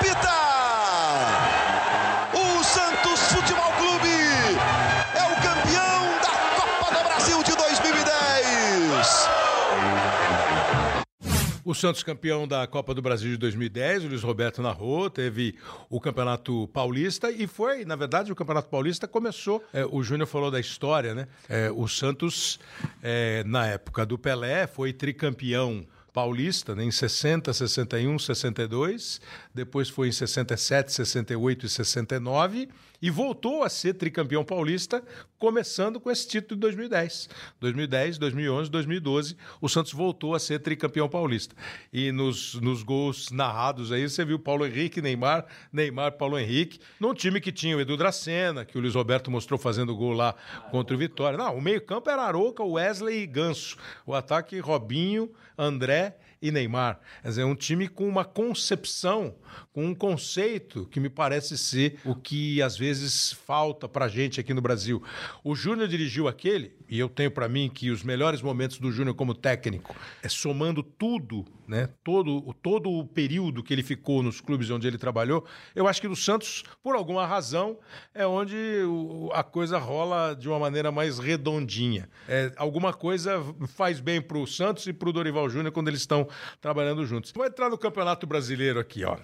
O Santos campeão da Copa do Brasil de 2010, o Luiz Roberto narrou, teve o Campeonato Paulista e foi, na verdade, o Campeonato Paulista começou, é, o Júnior falou da história, né? É, o Santos, é, na época do Pelé, foi tricampeão paulista né, em 60, 61, 62, depois foi em 67, 68 e 69 e voltou a ser tricampeão paulista, começando com esse título de 2010. 2010, 2011, 2012, o Santos voltou a ser tricampeão paulista. E nos, nos gols narrados aí, você viu Paulo Henrique, Neymar, Neymar, Paulo Henrique, num time que tinha o Edu Dracena, que o Luiz Roberto mostrou fazendo gol lá contra o Vitória. Não, o meio-campo era Aroca, Wesley e Ganso. O ataque Robinho, André e Neymar. Quer dizer, um time com uma concepção, com um conceito que me parece ser o que às vezes falta pra gente aqui no Brasil. O Júnior dirigiu aquele, e eu tenho para mim que os melhores momentos do Júnior como técnico é somando tudo, né? Todo, todo o período que ele ficou nos clubes onde ele trabalhou. Eu acho que no Santos, por alguma razão, é onde o, a coisa rola de uma maneira mais redondinha. É, alguma coisa faz bem pro Santos e pro Dorival Júnior quando eles estão trabalhando juntos. Vou entrar no Campeonato Brasileiro aqui, ó.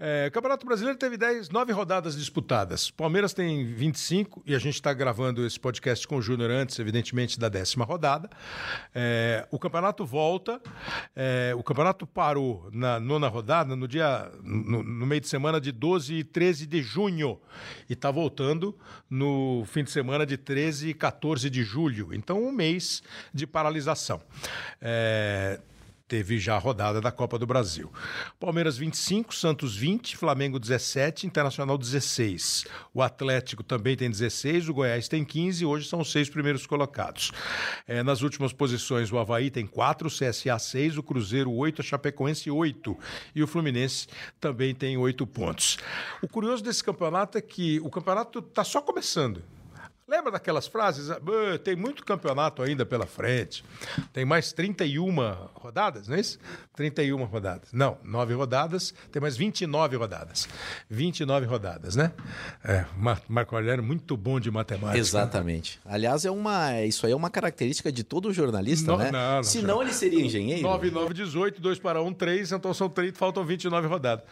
É, o Campeonato Brasileiro teve 10, 9 rodadas disputadas. Palmeiras tem 25 e a gente está gravando esse podcast com o Júnior antes, evidentemente, da décima rodada. É, o campeonato volta. É, o campeonato parou na nona rodada no dia no, no, meio de semana de 12 e 13 de junho e está voltando no fim de semana de 13 e 14 de julho. Então, um mês de paralisação. É, teve já a rodada da Copa do Brasil. Palmeiras 25, Santos 20, Flamengo 17, Internacional 16. O Atlético também tem 16, o Goiás tem 15, hoje são os seis primeiros colocados. É, nas últimas posições, o Havaí tem 4, o CSA 6, o Cruzeiro 8, a Chapecoense 8 e o Fluminense também tem 8 pontos. O curioso desse campeonato é que o campeonato está só começando. Lembra daquelas frases? Ah, tem muito campeonato ainda pela frente. Tem mais 31 rodadas, não é isso? 31 rodadas. Não, 9 rodadas, tem mais 29 rodadas. 29 rodadas, né? É, Marco Aurélio, muito bom de matemática. Exatamente. Né? Aliás, é uma, isso aí é uma característica de todo jornalista, não, né? Não, não, Senão ele seria engenheiro. 9, 9, 18, 2 para 1, 3, então são 30, faltam 29 rodadas.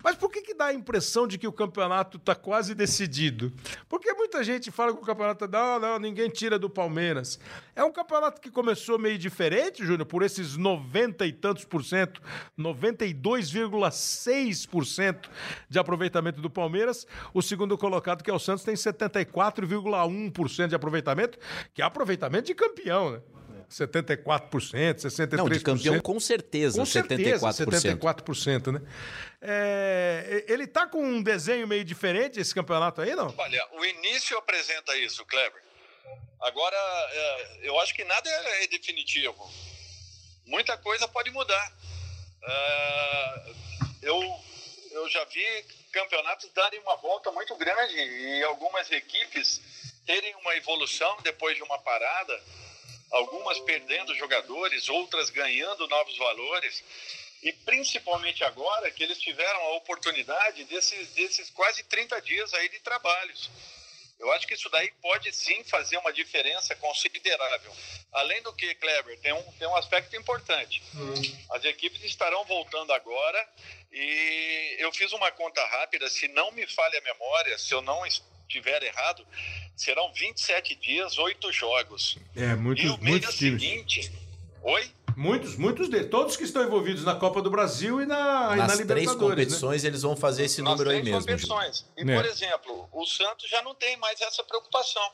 Mas por que, que dá a impressão de que o campeonato está quase decidido? Porque muita gente fala que o campeonato campeonato. Não, não, ninguém tira do Palmeiras. É um campeonato que começou meio diferente, Júnior, por esses 90 e tantos por cento, 92,6% de aproveitamento do Palmeiras. O segundo colocado, que é o Santos, tem 74,1% de aproveitamento, que é aproveitamento de campeão, né? 74%, 63%. Não, de campeão com certeza, com certeza 74%. 74%, né? É, ele tá com um desenho meio diferente esse campeonato aí, não? Olha, o início apresenta isso, Kleber. Agora, é, eu acho que nada é definitivo. Muita coisa pode mudar. É, eu, eu já vi campeonatos darem uma volta muito grande e algumas equipes terem uma evolução depois de uma parada algumas perdendo jogadores, outras ganhando novos valores. E principalmente agora que eles tiveram a oportunidade desses, desses quase 30 dias aí de trabalhos. Eu acho que isso daí pode sim fazer uma diferença considerável. Além do que, Kleber, tem um, tem um aspecto importante. Hum. As equipes estarão voltando agora e eu fiz uma conta rápida, se não me falha a memória, se eu não estiver errado, serão 27 dias, 8 jogos. É, muitos, e o mês seguinte. Oi? Muitos, muitos de todos que estão envolvidos na Copa do Brasil e na, Nas e na Libertadores. três né? competições né? eles vão fazer esse Nas número aí mesmo. competições. E, é. por exemplo, o Santos já não tem mais essa preocupação.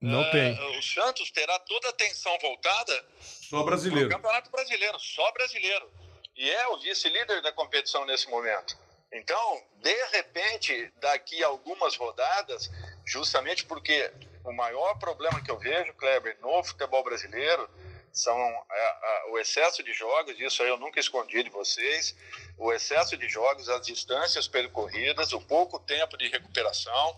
Não uh, tem. O Santos terá toda a atenção voltada só brasileiro. Campeonato Brasileiro, só brasileiro. E é o vice-líder da competição nesse momento. Então, de repente, daqui algumas rodadas, justamente porque o maior problema que eu vejo, Kleber, no futebol brasileiro são a, o excesso de jogos, isso aí eu nunca escondi de vocês, o excesso de jogos, as distâncias percorridas, o pouco tempo de recuperação.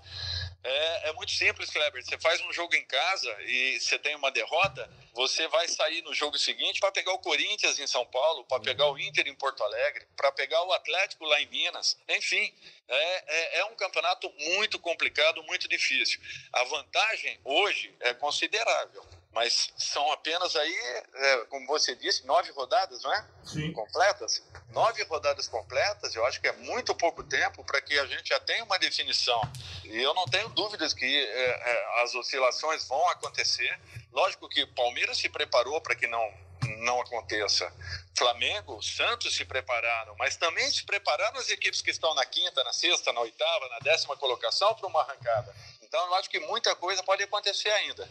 É, é, muito simples, Kleber. Você faz um jogo em casa e você tem uma derrota, você vai sair no jogo seguinte para pegar o Corinthians em São Paulo, para pegar o Inter em Porto Alegre, para pegar o Atlético lá em Minas. Enfim, é, é, é, um campeonato muito complicado, muito difícil. A vantagem hoje é considerável. Mas são apenas aí, é, como você disse, nove rodadas, não é? Sim. Completas. Nove rodadas completas, eu acho que é muito pouco tempo para que a gente já tenha uma definição. E eu não tenho dúvidas que é, é, as oscilações vão acontecer. Lógico que o Palmeiras se preparou para que não, não aconteça. Flamengo, Santos se prepararam, mas também se prepararam as equipes que estão na quinta, na sexta, na oitava, na décima colocação para uma arrancada. Então, eu acho que muita coisa pode acontecer ainda.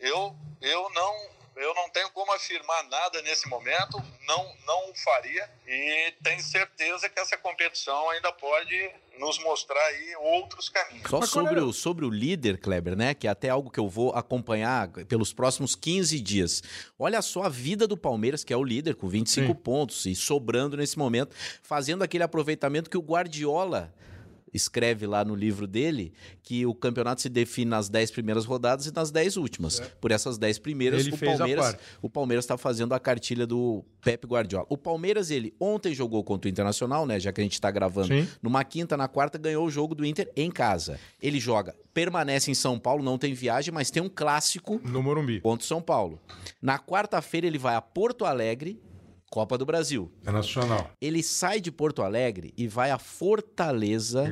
Eu, eu não eu não tenho como afirmar nada nesse momento, não, não faria e tenho certeza que essa competição ainda pode nos mostrar aí outros caminhos. Só sobre o, sobre o líder, Kleber, né? Que é até algo que eu vou acompanhar pelos próximos 15 dias. Olha só a vida do Palmeiras, que é o líder, com 25 Sim. pontos e sobrando nesse momento, fazendo aquele aproveitamento que o Guardiola escreve lá no livro dele que o campeonato se define nas 10 primeiras rodadas e nas 10 últimas. É. Por essas 10 primeiras, ele o Palmeiras o Palmeiras está fazendo a cartilha do Pep Guardiola. O Palmeiras, ele ontem jogou contra o Internacional, né? Já que a gente está gravando Sim. numa quinta, na quarta, ganhou o jogo do Inter em casa. Ele joga, permanece em São Paulo, não tem viagem, mas tem um clássico no Morumbi contra São Paulo. Na quarta-feira, ele vai a Porto Alegre Copa do Brasil. É nacional. Ele sai de Porto Alegre e vai a Fortaleza,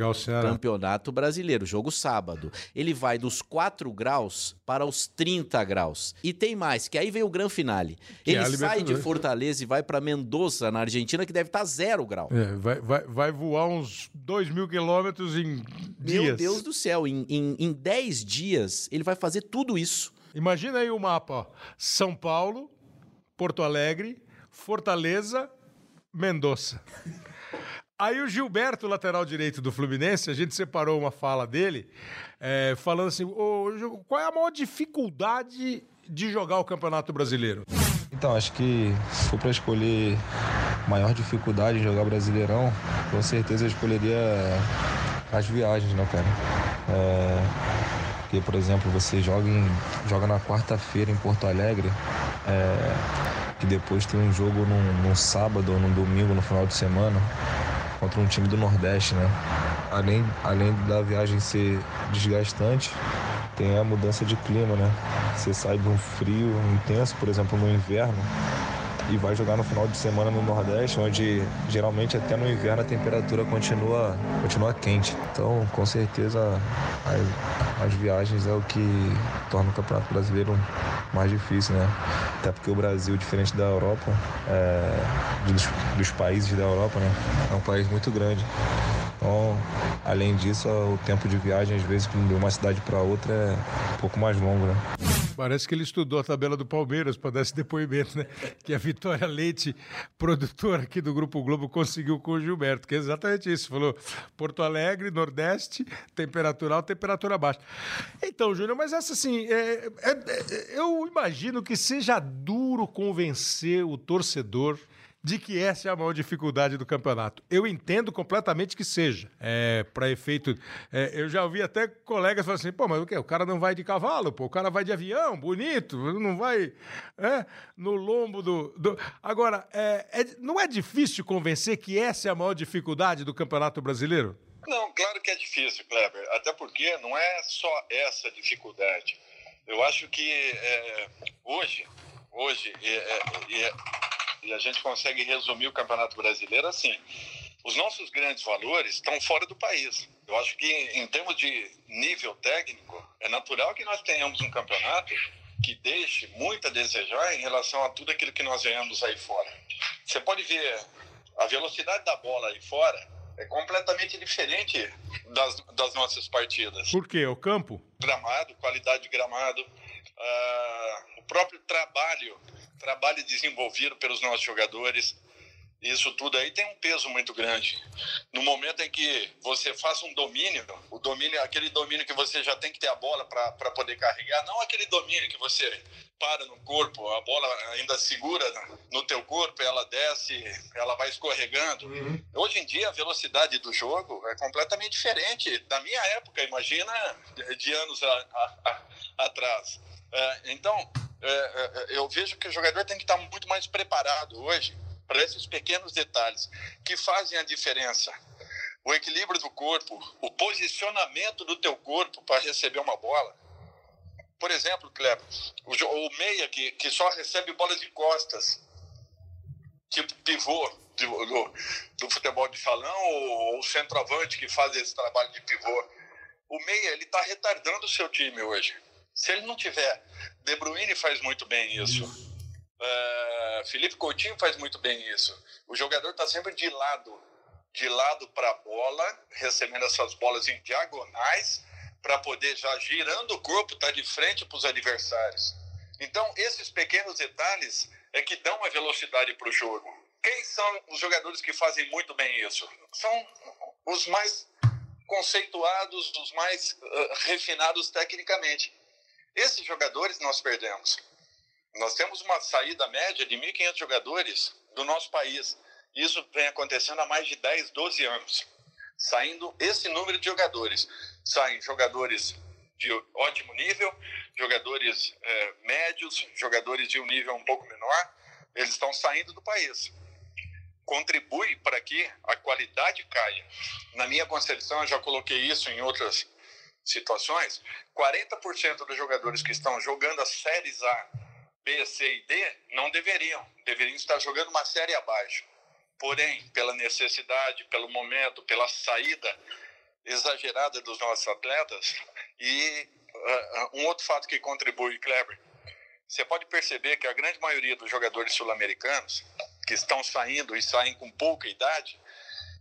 Campeonato Brasileiro, jogo sábado. Ele vai dos 4 graus para os 30 graus. E tem mais, que aí vem o grande finale. Que é Ele é sai de Fortaleza e vai para Mendoza, na Argentina, que deve estar tá zero grau. É, vai, vai, vai, voar uns 2 mil quilômetros em dias. Meu Deus do céu, em, em, em 10 dias ele vai fazer tudo isso. Imagina aí o mapa, ó. São Paulo, Porto Alegre, Fortaleza, Mendonça. Aí o Gilberto, lateral direito do Fluminense, a gente separou uma fala dele, é, falando assim: "Ô, qual é a maior dificuldade de jogar o Campeonato Brasileiro? Então, acho que se for para escolher maior dificuldade em jogar Brasileirão, com certeza eu escolheria as viagens, né, cara? É, porque, por exemplo, você joga, em, joga na quarta-feira em Porto Alegre, é, que depois tem um jogo num, num sábado ou num domingo no final de semana contra um time do Nordeste, né? Além, além da viagem ser desgastante, tem a mudança de clima, né? Você sai de um frio intenso, por exemplo, no inverno, e vai jogar no final de semana no Nordeste, onde geralmente até no inverno a temperatura continua, continua quente. Então, com certeza, as, as viagens é o que torna o Campeonato Brasileiro mais difícil, né? Até porque o Brasil, diferente da Europa, é, dos, dos países da Europa, né? É um país muito grande. Então, além disso, o tempo de viagem, às vezes, de uma cidade para outra é um pouco mais longo, né? Parece que ele estudou a tabela do Palmeiras para dar esse depoimento, né? Que a Vitória Leite, produtora aqui do Grupo Globo, conseguiu com o Gilberto, que é exatamente isso. Falou Porto Alegre, Nordeste, temperatura alta, temperatura baixa. Então, Júnior, mas essa assim, é, é, é, eu imagino que seja duro convencer o torcedor de que essa é a maior dificuldade do campeonato. Eu entendo completamente que seja. É, para efeito. É, eu já ouvi até colegas falando assim: pô, mas o quê? O cara não vai de cavalo, pô, o cara vai de avião, bonito, não vai é, no lombo do. do... Agora, é, é, não é difícil convencer que essa é a maior dificuldade do campeonato brasileiro? Não, claro que é difícil, Kleber. Até porque não é só essa dificuldade. Eu acho que é, hoje, hoje, é, e a gente consegue resumir o Campeonato Brasileiro assim. Os nossos grandes valores estão fora do país. Eu acho que, em termos de nível técnico, é natural que nós tenhamos um campeonato que deixe muito a desejar em relação a tudo aquilo que nós ganhamos aí fora. Você pode ver a velocidade da bola aí fora é completamente diferente das, das nossas partidas. Por quê? O campo? Gramado, qualidade de gramado, uh, o próprio trabalho trabalho desenvolvido pelos nossos jogadores. Isso tudo aí tem um peso muito grande. No momento em que você faz um domínio, o domínio, aquele domínio que você já tem que ter a bola para poder carregar, não aquele domínio que você para no corpo, a bola ainda segura no teu corpo, ela desce, ela vai escorregando. Uhum. Hoje em dia a velocidade do jogo é completamente diferente da minha época, imagina de anos a, a, a, atrás. É, então eu vejo que o jogador tem que estar muito mais preparado hoje para esses pequenos detalhes que fazem a diferença. O equilíbrio do corpo, o posicionamento do teu corpo para receber uma bola. Por exemplo, Kleber, o, o meia que, que só recebe bolas de costas, tipo pivô do, do, do futebol de salão ou o centroavante que faz esse trabalho de pivô. O meia, ele está retardando o seu time hoje. Se ele não tiver, De Bruyne faz muito bem isso. Uh, Felipe Coutinho faz muito bem isso. O jogador está sempre de lado, de lado para a bola, recebendo essas bolas em diagonais para poder já girando o corpo estar tá de frente para os adversários. Então esses pequenos detalhes é que dão a velocidade para o jogo. Quem são os jogadores que fazem muito bem isso? São os mais conceituados, os mais uh, refinados tecnicamente. Esses jogadores nós perdemos. Nós temos uma saída média de 1.500 jogadores do nosso país. Isso vem acontecendo há mais de 10, 12 anos. Saindo esse número de jogadores. Saem jogadores de ótimo nível, jogadores é, médios, jogadores de um nível um pouco menor. Eles estão saindo do país. Contribui para que a qualidade caia. Na minha concepção, eu já coloquei isso em outras situações, 40% dos jogadores que estão jogando as séries A, B, C e D não deveriam, deveriam estar jogando uma série abaixo. Porém, pela necessidade, pelo momento, pela saída exagerada dos nossos atletas e uh, um outro fato que contribui, Kleber, você pode perceber que a grande maioria dos jogadores sul-americanos que estão saindo e saem com pouca idade,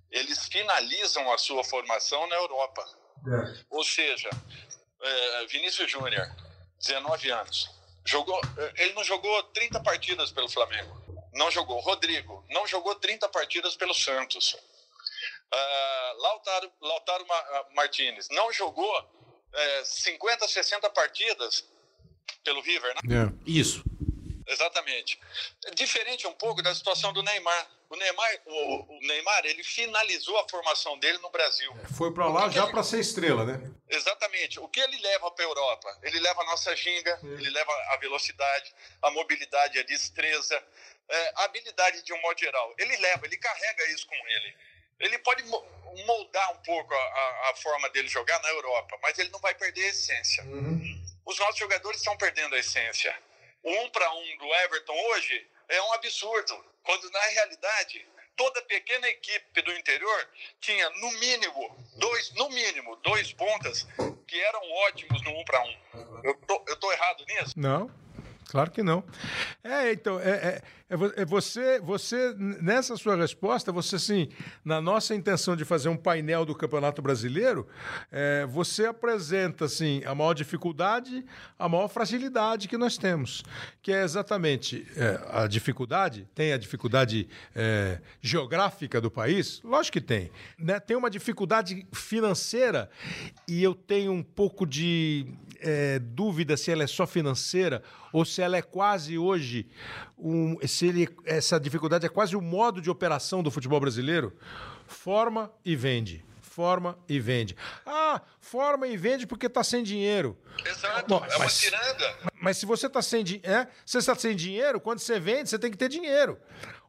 eles finalizam a sua formação na Europa é. Ou seja, é, Vinícius Júnior, 19 anos, jogou, é, ele não jogou 30 partidas pelo Flamengo. não jogou. Rodrigo não jogou 30 partidas pelo Santos. Uh, Lautaro, Lautaro Martinez não jogou é, 50, 60 partidas pelo River, né? É. Isso. Exatamente. Diferente um pouco da situação do Neymar. O Neymar, o, o Neymar, ele finalizou a formação dele no Brasil. Foi para lá já ele... para ser estrela, né? Exatamente. O que ele leva para a Europa? Ele leva a nossa ginga, é. ele leva a velocidade, a mobilidade, a destreza, é, a habilidade de um modo geral. Ele leva, ele carrega isso com ele. Ele pode moldar um pouco a, a, a forma dele jogar na Europa, mas ele não vai perder a essência. Uhum. Os nossos jogadores estão perdendo a essência. Um para um do Everton hoje é um absurdo, quando na realidade toda pequena equipe do interior tinha no mínimo dois, no mínimo dois pontas que eram ótimos no um para um. Eu tô, eu tô errado nisso? Não. Claro que não. É, então, é, é, é, você, você, nessa sua resposta, você, assim, na nossa intenção de fazer um painel do Campeonato Brasileiro, é, você apresenta, assim, a maior dificuldade, a maior fragilidade que nós temos, que é exatamente é, a dificuldade, tem a dificuldade é, geográfica do país? Lógico que tem. Né? Tem uma dificuldade financeira e eu tenho um pouco de é, dúvida se ela é só financeira ou se ela é quase hoje um, se ele, essa dificuldade é quase o modo de operação do futebol brasileiro, forma e vende. Forma e vende. Ah, forma e vende porque está sem dinheiro. Exato, Bom, é uma ciranda. Mas se você está sem, é, você está sem dinheiro, quando você vende, você tem que ter dinheiro.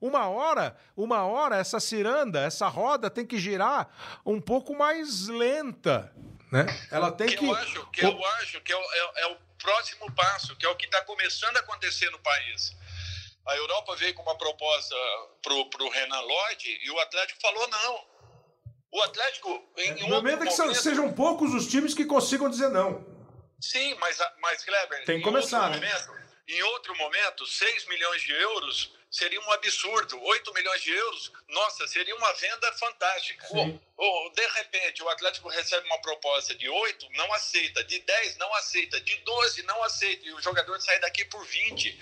Uma hora, uma hora, essa ciranda, essa roda tem que girar um pouco mais lenta. Né? Ela tem que. que... Eu acho que, eu acho que é, é, é o próximo passo, que é o que está começando a acontecer no país. A Europa veio com uma proposta para o Renan Lloyd e o Atlético falou não. O Atlético. Em, é, momento é que momento... sejam poucos os times que consigam dizer não. Sim, mas, mas Kleber. Tem que começar, né? Momento, em outro momento, 6 milhões de euros seria um absurdo. 8 milhões de euros, nossa, seria uma venda fantástica. Ou, ou, de repente, o Atlético recebe uma proposta de 8, não aceita. De 10, não aceita. De 12, não aceita. E o jogador sai daqui por 20.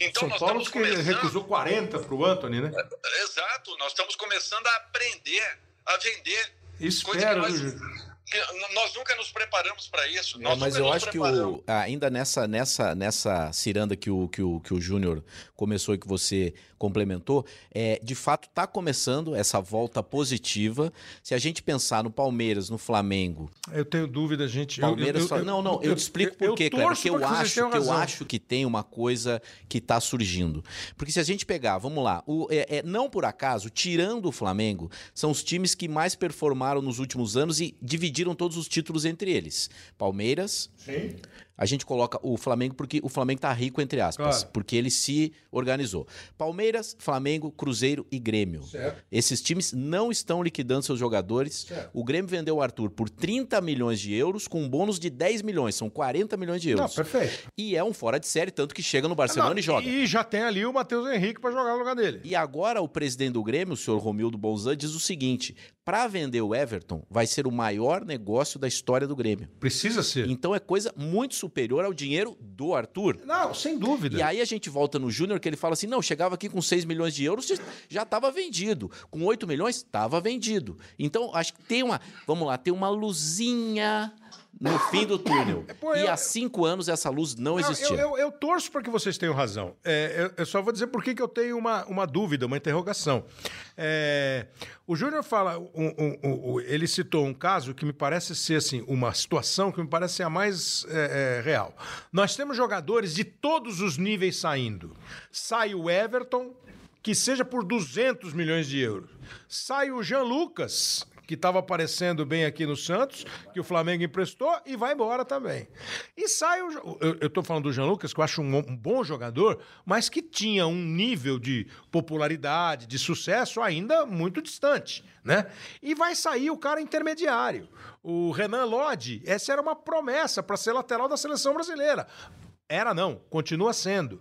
Então, São nós Paulo estamos que começando... recusou 40 para o Anthony, né? Exato. Nós estamos começando a aprender a vender. Espero, nós nunca nos preparamos para isso. É, mas eu acho que o, ainda nessa, nessa, nessa ciranda que o, que o, que o Júnior começou e que você complementou, é, de fato está começando essa volta positiva. Se a gente pensar no Palmeiras, no Flamengo. Eu tenho dúvida, gente. Palmeiras, eu, eu, não, não, eu, eu te explico por quê, Cleber. Porque eu acho, que eu acho que tem uma coisa que está surgindo. Porque se a gente pegar, vamos lá, o, é, é, não por acaso, tirando o Flamengo, são os times que mais performaram nos últimos anos e dividiram todos os títulos entre eles. Palmeiras. Sim a gente coloca o Flamengo porque o Flamengo tá rico, entre aspas, claro. porque ele se organizou. Palmeiras, Flamengo, Cruzeiro e Grêmio. Certo. Esses times não estão liquidando seus jogadores. Certo. O Grêmio vendeu o Arthur por 30 milhões de euros, com um bônus de 10 milhões, são 40 milhões de euros. Não, perfeito. E é um fora de série, tanto que chega no Barcelona não, e joga. E já tem ali o Matheus Henrique para jogar no lugar dele. E agora o presidente do Grêmio, o senhor Romildo Bolzan, diz o seguinte: para vender o Everton, vai ser o maior negócio da história do Grêmio. Precisa ser. Então é coisa muito superior ao dinheiro do Arthur. Não, sem dúvida. E aí a gente volta no Júnior que ele fala assim: não, chegava aqui com 6 milhões de euros, já estava vendido. Com 8 milhões, estava vendido. Então, acho que tem uma. Vamos lá, tem uma luzinha no fim do túnel. Pô, e eu, há cinco anos essa luz não, não existia. Eu, eu, eu torço para que vocês tenham razão. É, eu, só vou dizer por que eu tenho uma, uma dúvida, uma interrogação. É, o Júnior fala, um, um, um, ele citou um caso que me parece ser assim, uma situação que me parece ser a mais é, é, real. Nós temos jogadores de todos os níveis saindo. Sai o Everton, que seja por 200 milhões de euros. Sai o Jean Lucas, que estava aparecendo bem aqui no Santos, que o Flamengo emprestou e vai embora também. E sai o. Eu estou falando do Jean Lucas, que eu acho um, um, bom jogador, mas que tinha um nível de popularidade, de sucesso ainda muito distante. Né? E vai sair o cara intermediário. O Renan Lodge, essa era uma promessa para ser lateral da seleção brasileira. Era não, continua sendo.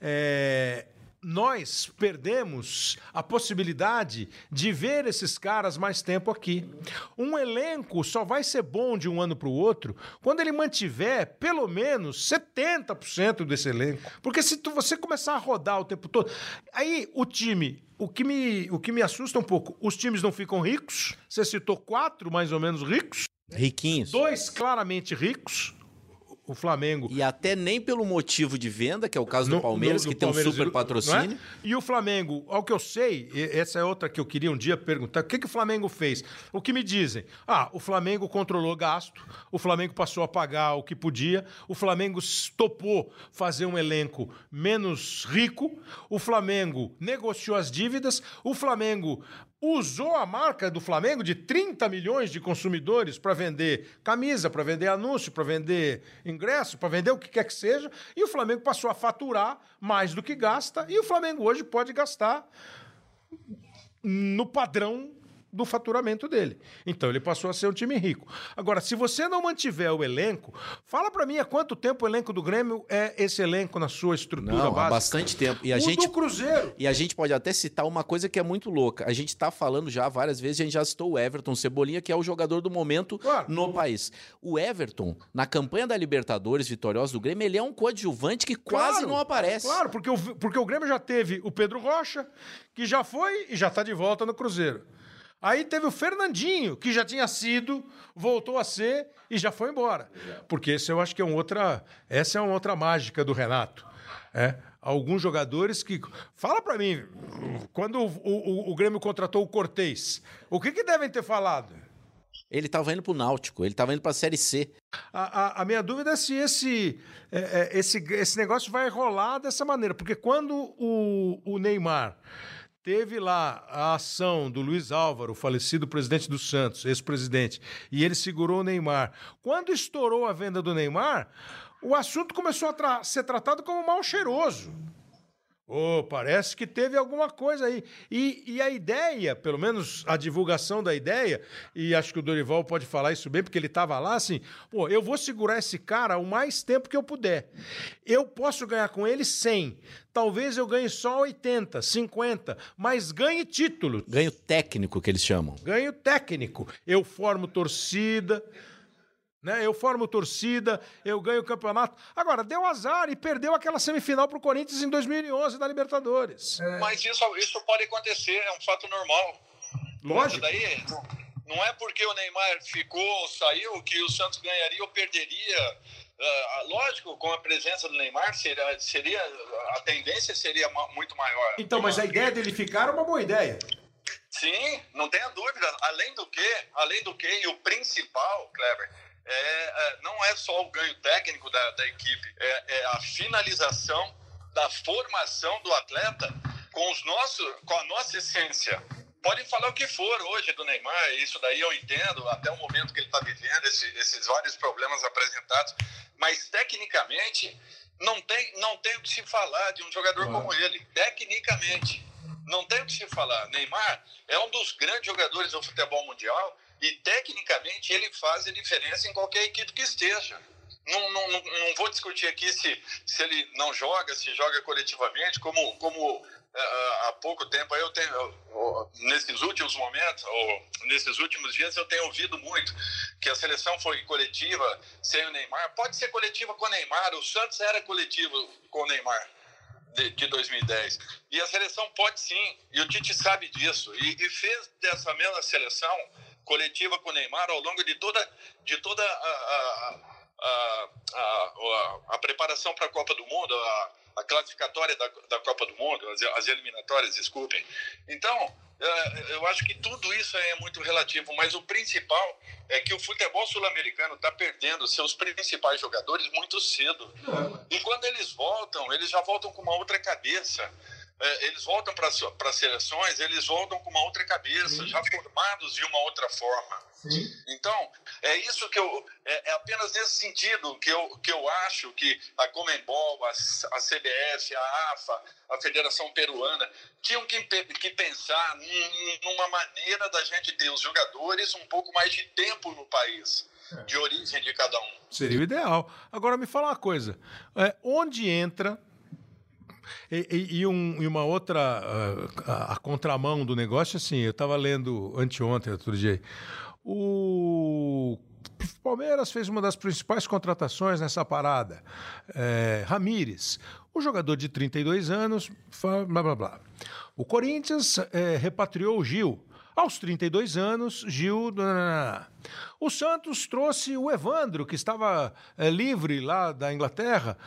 É, nós perdemos a possibilidade de ver esses caras mais tempo aqui. Um elenco só vai ser bom de um ano para o outro quando ele mantiver pelo menos 70% desse elenco. Porque se tu, você começar a rodar o tempo todo, aí o time o que, me, o que me assusta um pouco, os times não ficam ricos. Você citou quatro mais ou menos ricos. Riquinhos. Dois claramente ricos o Flamengo. E até nem pelo motivo de venda, que é o caso do Palmeiras, no, que tem um super patrocínio. É? E o Flamengo, ao que eu sei, essa é outra que eu queria um dia perguntar, o que, que o Flamengo fez? O que me dizem? Ah, o Flamengo controlou gasto, o Flamengo passou a pagar o que podia, o Flamengo topou fazer um elenco menos rico, o Flamengo negociou as dívidas, o Flamengo usou a marca do Flamengo de 30 milhões de consumidores para vender camisa, para vender anúncio, para vender ingresso, para vender o que quer que seja, e o Flamengo passou a faturar mais do que gasta, e o Flamengo hoje pode gastar no padrão do faturamento dele. Então ele passou a ser um time rico. Agora, se você não mantiver o elenco, fala para mim há quanto tempo o elenco do Grêmio é esse elenco na sua estrutura não, básica? Há bastante tempo. E a o gente do Cruzeiro. E a gente pode até citar uma coisa que é muito louca. A gente está falando já várias vezes, a gente já citou o Everton Cebolinha, que é o jogador do momento claro. no país. O Everton, na campanha da Libertadores vitoriosa do Grêmio, ele é um coadjuvante que quase claro, não aparece. Claro, porque o, porque o Grêmio já teve o Pedro Rocha, que já foi e já está de volta no Cruzeiro. Aí teve o Fernandinho, que já tinha sido, voltou a ser e já foi embora. Porque esse eu acho que é uma outra, essa é uma outra mágica do Renato. É, alguns jogadores que. Fala para mim, quando o, o, o, Grêmio contratou o Cortez, o que, que devem ter falado? Ele estava indo para o Náutico, ele estava indo para a Série C. A, a, a, minha dúvida é se esse, é, é, esse, esse negócio vai rolar dessa maneira, porque quando o, o Neymar Teve lá a ação do Luiz Álvaro, falecido presidente do Santos, ex-presidente, e ele segurou o Neymar. Quando estourou a venda do Neymar, o assunto começou a tra ser tratado como mal cheiroso. Oh, parece que teve alguma coisa aí. E, e, a ideia, pelo menos a divulgação da ideia, e acho que o Dorival pode falar isso bem, porque ele estava lá assim: pô, eu vou segurar esse cara o mais tempo que eu puder. Eu posso ganhar com ele 100. Talvez eu ganhe só 80, 50, mas ganhe título. Ganho técnico, que eles chamam. Ganho técnico. Eu formo torcida. Né? Eu formo torcida, eu ganho o campeonato. Agora, deu azar e perdeu aquela semifinal para o Corinthians em 2011 da Libertadores. É. Mas isso, isso pode acontecer, é um fato normal. Lógico. Daí, não é porque o Neymar ficou, saiu, que o Santos ganharia ou perderia. Uh, lógico, com a presença do Neymar, seria, seria, a tendência seria muito maior. Então, mas a ideia dele ficar é uma boa ideia. Sim, não tenha dúvida. Além do que, além do que, e o principal, Kleber, é, é, não é só o ganho técnico da, da equipe, é, é, a finalização da formação do atleta com, os nossos, com a nossa essência. Podem falar o que for hoje do Neymar, isso daí eu entendo, até o momento que ele está vivendo, esse, esses vários problemas apresentados, mas tecnicamente não tem, não tem o que se falar de um jogador como ele, tecnicamente. Não tem o que se falar. Neymar é um dos grandes jogadores do futebol mundial e tecnicamente ele faz a diferença em qualquer equipe que esteja. Não, não, não, vou discutir aqui se, se ele não joga, se joga coletivamente, como, como uh, há pouco tempo eu tenho, nesses últimos momentos, ou nesses últimos dias, eu tenho ouvido muito que a seleção foi coletiva sem o Neymar. Pode ser coletiva com o Neymar, o Santos era coletivo com o Neymar. De, de 2010. E a seleção pode sim, e o Tite sabe disso, e, e fez dessa mesma seleção coletiva com o Neymar ao longo de toda, de toda a, a, a, a, a preparação para a Copa do Mundo, a, a classificatória da, da Copa do Mundo, as, as eliminatórias, desculpem. Então, é, eu acho que tudo isso é muito relativo, mas o principal é que o futebol sul-americano está perdendo seus principais jogadores muito cedo. E quando eles voltam, eles já voltam com uma outra cabeça eles voltam para as seleções, eles voltam com uma outra cabeça, Sim. já formados de uma outra forma. Sim. Então, é isso que eu. É, é, apenas nesse sentido que eu, que eu acho que a Comembol, a, a CBF, a AFA, a Federação Peruana, tinham que, que pensar numa maneira da gente ter os jogadores um pouco mais de tempo no país. É. De origem de cada um. Seria o ideal. Agora me fala uma coisa: é, onde entra E, e, e, um, e uma outra, uh, a, a, contramão do negócio, assim, eu estava lendo anteontem, outro dia, o Palmeiras fez uma das principais contratações nessa parada, é, Ramires, o jogador de 32 anos, blá blá blá. O Corinthians é, repatriou o Gil, aos 32 anos, Gil. O Santos trouxe o Evandro, que estava é, livre lá da Inglaterra.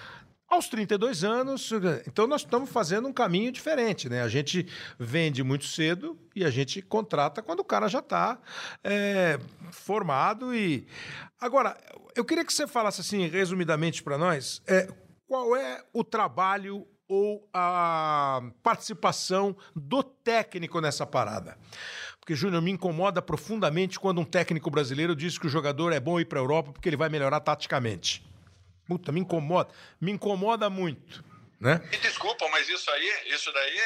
Aos 32 anos, então nós estamos fazendo um caminho diferente, né? A gente vende muito cedo e a gente contrata quando o cara já está é, formado e agora eu queria que você falasse assim resumidamente para nós é, qual é o trabalho ou a participação do técnico nessa parada. Porque, Júnior, me incomoda profundamente quando um técnico brasileiro diz que o jogador é bom ir para a Europa porque ele vai melhorar taticamente. Puta, me incomoda. Me incomoda muito. Né? Me desculpa, mas isso aí, isso daí,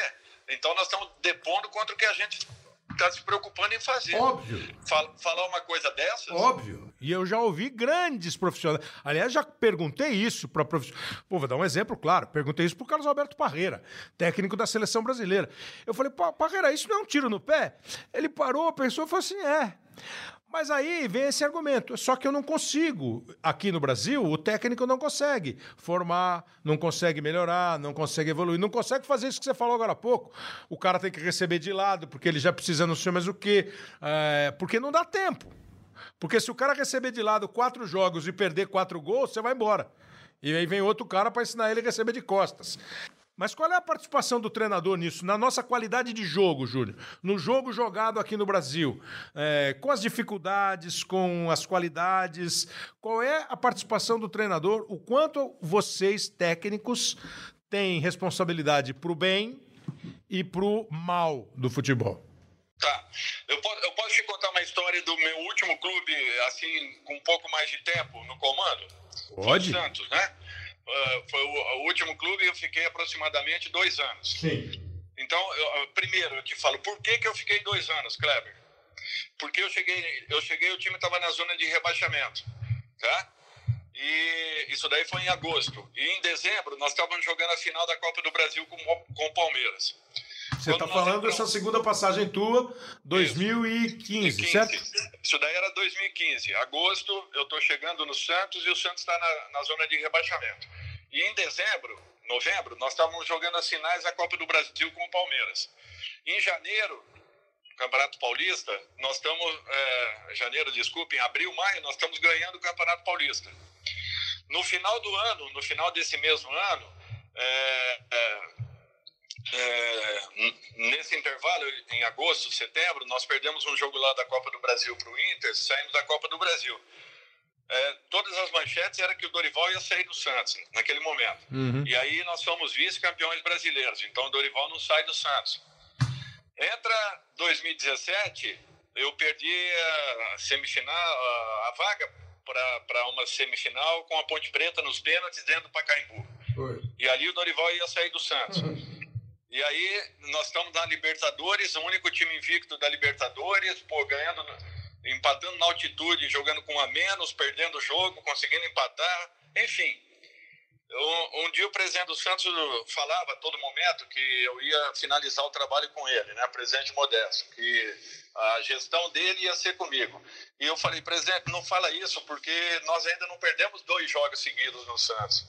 então nós estamos depondo contra o que a gente está se preocupando em fazer. Óbvio. Fal falar uma coisa dessas? Óbvio. E eu já ouvi grandes profissionais. Aliás, já perguntei isso para profissionais. Pô, vou dar um exemplo, claro. Perguntei isso para o Carlos Alberto Parreira, técnico da seleção brasileira. Eu falei, Parreira, isso não é um tiro no pé? Ele parou, pensou e falou assim: é. Mas aí vem esse argumento. Só que eu não consigo. Aqui no Brasil, o técnico não consegue formar, não consegue melhorar, não consegue evoluir, não consegue fazer isso que você falou agora há pouco. O cara tem que receber de lado, porque ele já precisa não sei mais o quê. É, porque não dá tempo. Porque se o cara receber de lado quatro jogos e perder quatro gols, você vai embora. E aí vem outro cara para ensinar ele a receber de costas. Mas qual é a participação do treinador nisso? Na nossa qualidade de jogo, Júlio? No jogo jogado aqui no Brasil, é, com as dificuldades, com as qualidades, qual é a participação do treinador? O quanto vocês, técnicos, têm responsabilidade para o bem e para o mal do futebol? Tá. Eu posso, eu posso te contar uma história do meu último clube, assim, com um pouco mais de tempo no comando? Pode. Santos, né? Uh, foi o, o, último clube e eu fiquei aproximadamente dois anos. Sim. Então, eu, primeiro eu te falo, por que, que eu fiquei dois anos, Kleber? Porque eu cheguei, eu cheguei, o time estava na zona de rebaixamento, tá? E isso daí foi em agosto. E em dezembro nós estávamos jogando a final da Copa do Brasil com, com o Palmeiras. Você está falando entramos... dessa segunda passagem tua, 2015, Isso. certo? Isso daí era 2015. Agosto, eu estou chegando no Santos e o Santos está na, na zona de rebaixamento. E em dezembro, novembro, nós estávamos jogando as finais da Copa do Brasil com o Palmeiras. Em janeiro, Campeonato Paulista, nós estamos. É, janeiro, desculpe, em abril, maio, nós estamos ganhando o Campeonato Paulista. No final do ano, no final desse mesmo ano, é, é, é, nesse intervalo, em agosto, setembro, nós perdemos um jogo lá da Copa do Brasil para o Inter, saímos da Copa do Brasil. É, todas as manchetes era que o Dorival ia sair do Santos naquele momento. Uhum. E aí nós fomos vice-campeões brasileiros, então o Dorival não sai do Santos. Entra 2017, eu perdi a semifinal, a, a vaga para uma semifinal com a Ponte Preta nos pênaltis dentro do Pacaembu. E ali o Dorival ia sair do Santos. Uhum. E aí nós estamos na Libertadores, o único time invicto da Libertadores, pô, ganhando, empatando na altitude, jogando com a menos, perdendo o jogo, conseguindo empatar, enfim. Eu, um dia o presidente do Santos falava a todo momento que eu ia finalizar o trabalho com ele, né, presidente Modesto, que a gestão dele ia ser comigo. E eu falei, presidente, não fala isso, porque nós ainda não perdemos dois jogos seguidos no Santos.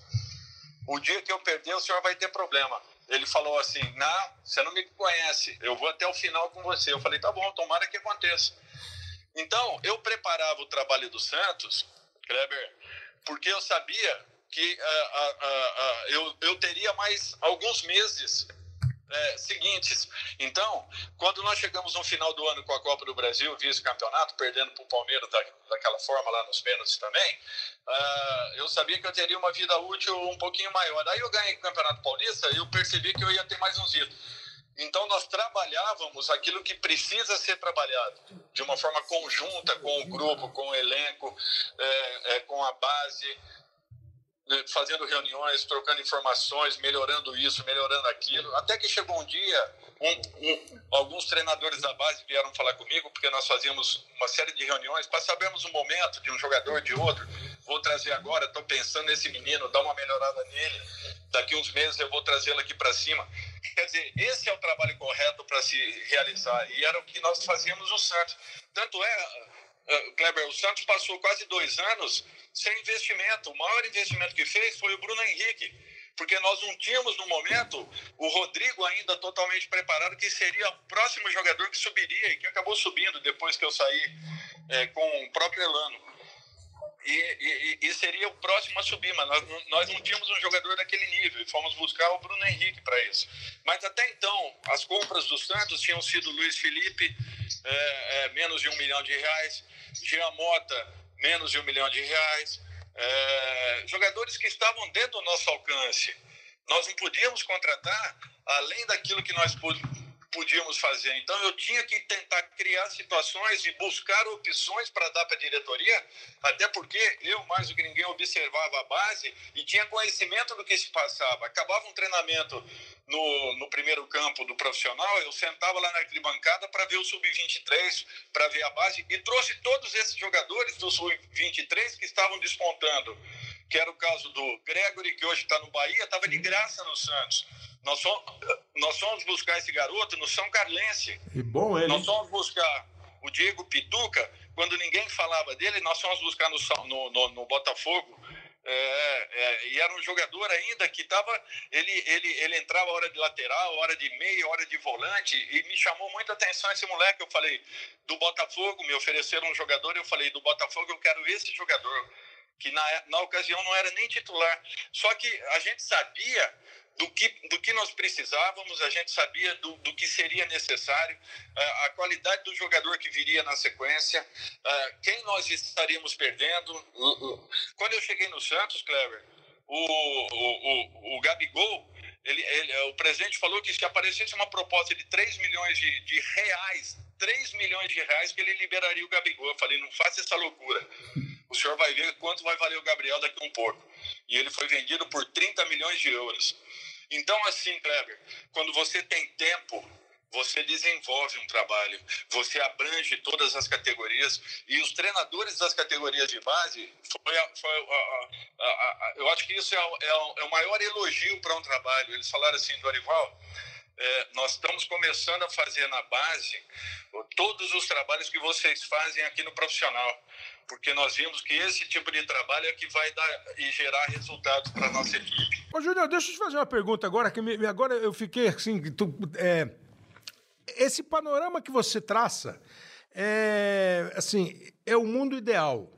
O dia que eu perder, o senhor vai ter problema ele falou assim: Não, você não me conhece, eu vou até o final com você. Eu falei: Tá bom, tomara que aconteça. Então, eu preparava o trabalho do Santos, Kleber, porque eu sabia que uh, uh, uh, eu, eu teria mais alguns meses é, seguintes. Então, quando nós chegamos no final do ano com a Copa do Brasil, vice-campeonato, perdendo para o Palmeiras da, daquela forma lá nos pênaltis também, uh, eu sabia que eu teria uma vida útil um pouquinho maior. Aí eu ganhei o Campeonato Paulista e eu percebi que eu ia ter mais uns dias. Então, nós trabalhávamos aquilo que precisa ser trabalhado, de uma forma conjunta com o grupo, com o elenco, é, é, com a base. Né, fazendo reuniões, trocando informações, melhorando isso, melhorando aquilo. Até que chegou um dia, um, um, alguns treinadores da base vieram falar comigo, porque nós fazíamos uma série de reuniões para sabermos o momento de um jogador, de outro. Vou trazer agora, estou pensando nesse menino, dar uma melhorada nele. Daqui uns meses eu vou trazê-lo aqui para cima. Quer dizer, esse é o trabalho correto para se realizar. E era o que nós fazíamos no Santos. Tanto é, uh, Kleber, o Santos passou quase dois anos sem investimento. O maior investimento que fez foi o Bruno Henrique, porque nós não tínhamos no momento o Rodrigo ainda totalmente preparado, que seria o próximo jogador que subiria e que acabou subindo depois que eu saí é, com o próprio Elano. E, e, e, seria o próximo a subir, mas nós, nós não tínhamos um jogador daquele nível e fomos buscar o Bruno Henrique para isso. Mas até então, as compras do Santos tinham sido Luiz Felipe, é, é, menos de um milhão de reais, Jean Mota, menos de um milhão de reais, é, jogadores que estavam dentro do nosso alcance. Nós não podíamos contratar além daquilo que nós podíamos fazer. Então eu tinha que tentar criar situações e buscar opções para dar para a diretoria, até porque eu, mais do que ninguém, observava a base e tinha conhecimento do que se passava. Acabava um treinamento no, no primeiro campo do profissional, eu sentava lá na arquibancada para ver o sub-23, para ver a base, e trouxe todos esses jogadores do sub-23 que estavam despontando, que era o caso do Gregory, que hoje está no Bahia, estava de graça no Santos. Nós fomos, nós fomos buscar esse garoto no São Carlense. E bom ele. Nós fomos buscar o Diego Pituca, quando ninguém falava dele, nós fomos buscar no, no, no, no Botafogo é, é, e era um jogador ainda que estava. Ele, ele, ele entrava hora de lateral, hora de meia, hora de volante, e me chamou muita atenção esse moleque. Eu falei, do Botafogo, me ofereceram um jogador, eu falei, do Botafogo eu quero esse jogador, que na, na ocasião não era nem titular. Só que a gente sabia do que, do que nós precisávamos, a gente sabia do, do que seria necessário, a qualidade do jogador que viria na sequência, quem nós estaríamos perdendo. Quando eu cheguei no Santos, Clever, o, o, o, o Gabigol, ele, ele, o presidente falou que se aparecesse uma proposta de 3 milhões de, de reais, 3 milhões de reais, que ele liberaria o Gabigol. Eu falei, não faça essa loucura. O senhor vai ver quanto vai valer o Gabriel daqui a um pouco. E ele foi vendido por 30 milhões de euros. Então, assim, Kleber, quando você tem tempo, você desenvolve um trabalho, você abrange todas as categorias e os treinadores das categorias de base, foi, a, foi a, a, eu acho que isso é, é, é o maior elogio para um trabalho. Eles falaram assim, Dorival, é, nós estamos começando a fazer na base todos os trabalhos que vocês fazem aqui no profissional porque nós vimos que esse tipo de trabalho é que vai dar e gerar resultados para nossa equipe. Ô, Júnior, deixa eu te fazer uma pergunta agora, que me, agora eu fiquei assim. Tu, é, esse panorama que você traça é assim, é o mundo ideal,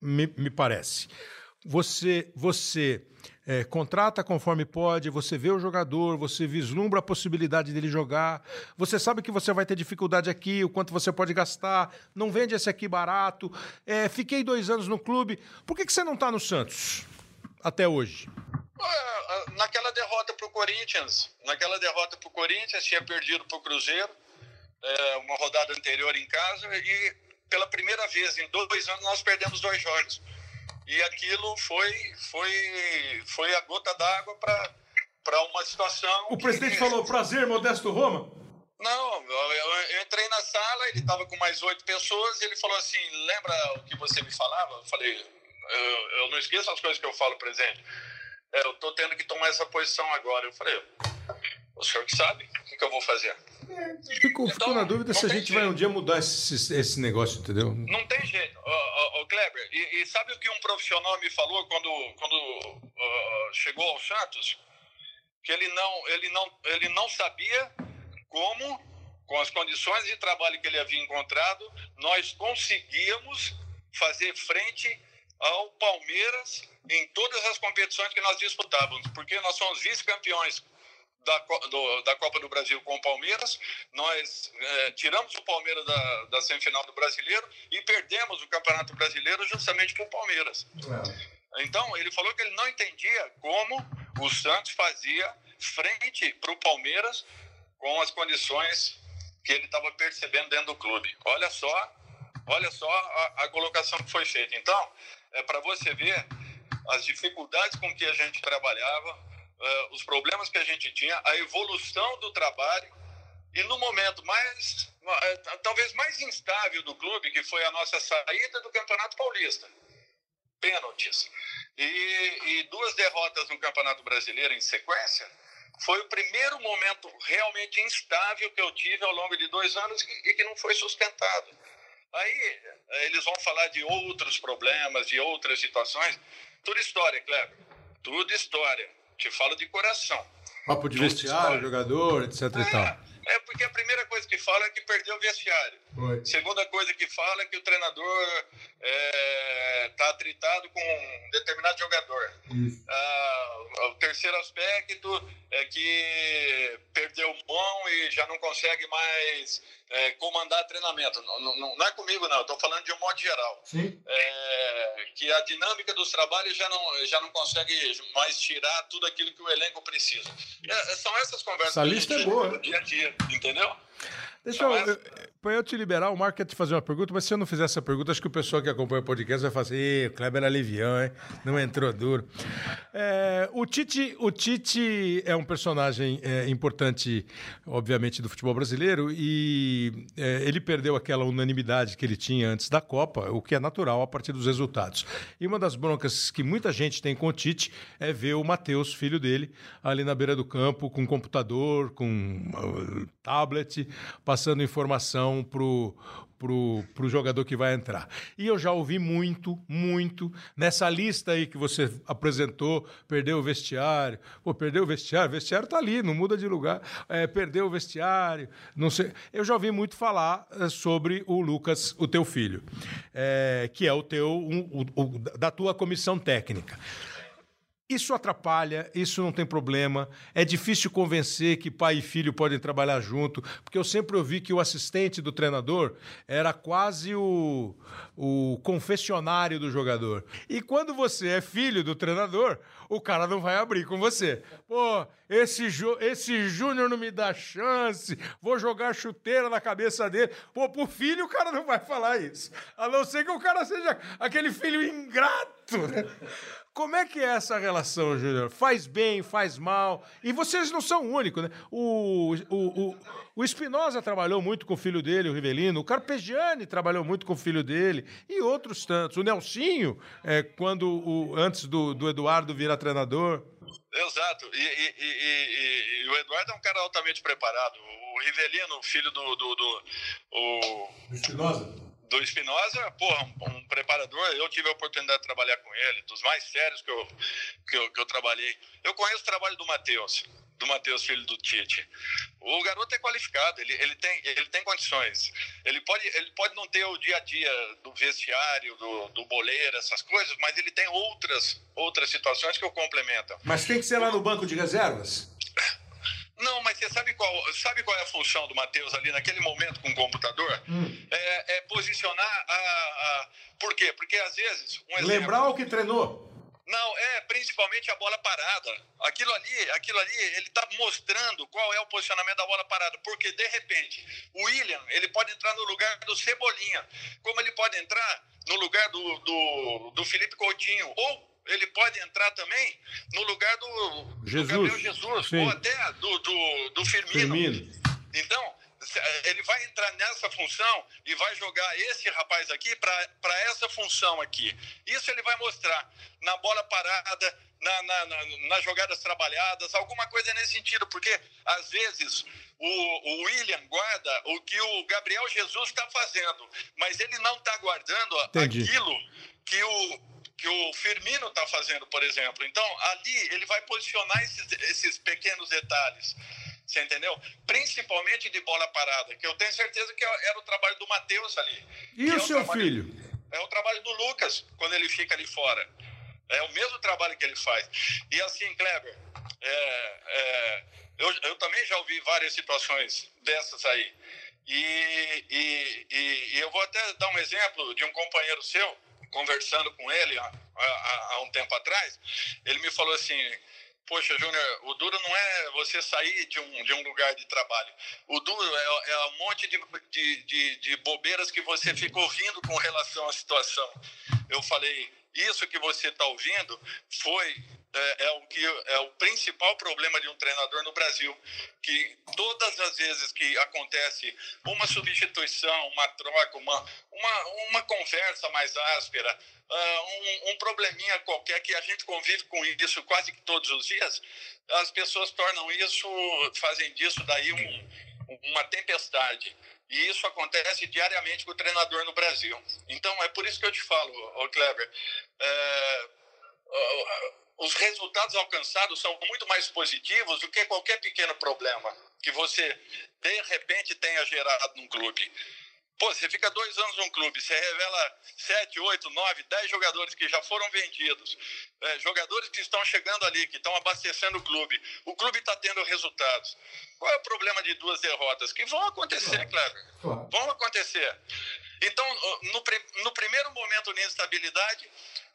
me, me parece. Você, você é, contrata conforme pode, você vê o jogador, você vislumbra a possibilidade dele jogar, você sabe que você vai ter dificuldade aqui, o quanto você pode gastar, não vende esse aqui barato. É, fiquei dois anos no clube. Por que, que você não está no Santos até hoje? Naquela derrota para o Corinthians, naquela derrota para o Corinthians, tinha perdido para o Cruzeiro, é, uma rodada anterior em casa, e pela primeira vez em dois anos nós perdemos dois jogos. E aquilo foi, foi, foi a gota d'água para uma situação. O que... presidente falou: prazer, Modesto Roma? Não, eu, eu entrei na sala, ele estava com mais oito pessoas, e ele falou assim: lembra o que você me falava? Eu falei: eu, eu não esqueço as coisas que eu falo, presidente. É, eu estou tendo que tomar essa posição agora. Eu falei: o senhor que sabe, o que, que eu vou fazer? Fico, então, fico na dúvida se a gente jeito. vai um dia mudar esse, esse negócio, entendeu? Não tem jeito. Ô, Kleber, e, e, sabe o que um profissional me falou quando, quando uh, chegou ao Santos? Que ele não, ele, não, ele não sabia como, com as condições de trabalho que ele havia encontrado, nós conseguíamos fazer frente ao Palmeiras em todas as competições que nós disputávamos, porque nós somos vice-campeões da, do, da Copa do Brasil com o Palmeiras, nós é, tiramos o Palmeiras da, da semifinal do Brasileiro e perdemos o Campeonato Brasileiro justamente com o Palmeiras. É. Então, ele falou que ele não entendia como o Santos fazia frente para o Palmeiras com as condições que ele estava percebendo dentro do clube. Olha só, olha só a, a colocação que foi feita. Então, é para você ver as dificuldades com que a gente trabalhava, uh, os problemas que a gente tinha, a evolução do trabalho e no momento mais, uh, talvez mais instável do clube, que foi a nossa saída do Campeonato Paulista. Pênaltis. E, e duas derrotas no Campeonato Brasileiro em sequência. Foi o primeiro momento realmente instável que eu tive ao longo de dois anos e que não foi sustentado. Aí eles vão falar de outros problemas, de outras situações. Tudo história, Kleber. Tudo história. Te falo de coração. Papo de vestiário, jogador, etc é. É porque a primeira coisa que fala é que perdeu o vestiário. Oi. Segunda coisa que fala é que o treinador está é, tá atritado com um determinado jogador. Ah, o terceiro aspecto é que perdeu mão e já não consegue mais é, comandar treinamento. Não, não, não, é comigo, não. Estou falando de um modo geral. É, que a dinâmica dos trabalhos já não, já não consegue mais tirar tudo aquilo que o elenco precisa. É, são essas conversas Essa lista é boa. dia a dia, entendeu? Deixa eu, para eu te liberar, o Marco quer te fazer uma pergunta, mas se eu não fizer essa pergunta, acho que o pessoal que acompanha o podcast vai fazer, o Kleber alivião, hein? Não entrou duro. É, o, Tite, o Tite é um personagem é, importante, obviamente, do futebol brasileiro e é, ele perdeu aquela unanimidade que ele tinha antes da Copa, o que é natural a partir dos resultados. E uma das broncas que muita gente tem com o Tite é ver o Matheus, filho dele, ali na beira do campo, com computador, com uh, tablet, passando informação pro, pro, pro jogador que vai entrar. E eu já ouvi muito, muito, nessa lista aí que você apresentou, perdeu o vestiário. Pô, perdeu o vestiário, vestiário tá ali, não muda de lugar. É, perdeu o vestiário, não sei. Eu já ouvi muito falar é, sobre o Lucas, o teu filho, é, que é o teu, um, o, o, da tua comissão técnica. Isso atrapalha, isso não tem problema. É difícil convencer que pai e filho podem trabalhar junto, porque eu sempre ouvi que o assistente do treinador era quase o, o confessionário do jogador. E quando você é filho do treinador, o cara não vai abrir com você. Pô, esse, esse Júnior não me dá chance, vou jogar chuteira na cabeça dele. Pô, pro filho o cara não vai falar isso. A não ser que o cara seja aquele filho ingrato, né? Como é que é essa relação, Júnior? Faz bem, faz mal? E vocês não são únicos, né? O, o, o, o Espinosa trabalhou muito com o filho dele, o Rivelino. O Carpegiani trabalhou muito com o filho dele. E outros tantos. O Nelsinho, é, quando o, antes do, do Eduardo virar treinador. Exato. E, e, e, e, o Eduardo é um cara altamente preparado. O Rivelino, filho do. do, do o Espinosa? Do Espinosa, porra, um, um, preparador, eu tive a oportunidade de trabalhar com ele, dos mais sérios que eu, que eu, que eu trabalhei. Eu conheço o trabalho do Matheus, do Matheus, filho do Tite. O garoto é qualificado, ele, ele, tem, ele tem condições. Ele pode, ele pode não ter o dia a dia do vestiário, do, do boleiro, essas coisas, mas ele tem outras, outras situações que o complementam. Mas tem que ser lá no banco de reservas? Não, mas você sabe qual, sabe qual é a função do Matheus ali naquele momento com o computador? Hum. É, é, posicionar a, a, Por quê? Porque às vezes. Um Lembrar o que treinou. Não, é principalmente a bola parada. Aquilo ali, aquilo ali, ele está mostrando qual é o posicionamento da bola parada. Porque, de repente, o William, ele pode entrar no lugar do Cebolinha. Como ele pode entrar no lugar do, do, do Felipe Coutinho. Ou ele pode entrar também no lugar do, Jesus. do Gabriel Jesus, Sim. ou até do, do, do Firmino. Firmino. Então, ele vai entrar nessa função e vai jogar esse rapaz aqui para essa função aqui. Isso ele vai mostrar na bola parada, na, na, na, nas jogadas trabalhadas, alguma coisa nesse sentido, porque às vezes o, o William guarda o que o Gabriel Jesus está fazendo, mas ele não está guardando Entendi. aquilo que o, que o Firmino está fazendo, por exemplo. Então, ali ele vai posicionar esses, esses pequenos detalhes. Você entendeu? Principalmente de bola parada, que eu tenho certeza que era o trabalho do Matheus ali. E o é seu trabalho, filho? É o trabalho do Lucas, quando ele fica ali fora. É o mesmo trabalho que ele faz. E assim, Kleber, é, é, eu, eu também já ouvi várias situações dessas aí. E, e, e, e eu vou até dar um exemplo de um companheiro seu, conversando com ele há, há, há um tempo atrás, ele me falou assim: Poxa, Júnior, o duro não é você sair de um, de um lugar de trabalho. O duro é, é um monte de, de, de, de bobeiras que você fica ouvindo com relação à situação. Eu falei, isso que você está ouvindo foi é, é, o que é o principal problema de um treinador no Brasil, que todas as vezes que acontece uma substituição, uma troca, uma, uma, uma conversa mais áspera, uh, um, um probleminha qualquer que a gente convive com isso quase que todos os dias, as pessoas tornam isso, fazem disso daí um, uma tempestade. E isso acontece diariamente com o treinador no Brasil. Então, é por isso que eu te falo, ô Kleber, é, os resultados alcançados são muito mais positivos do que qualquer pequeno problema que você, de repente, tenha gerado num clube. Pô, você fica dois anos num clube, você revela sete, oito, nove, dez jogadores que já foram vendidos, é, jogadores que estão chegando ali, que estão abastecendo o clube. O clube está tendo resultados. Qual é o problema de duas derrotas? Que vão acontecer, claro. claro. Vão acontecer. Então, no, no primeiro momento de instabilidade,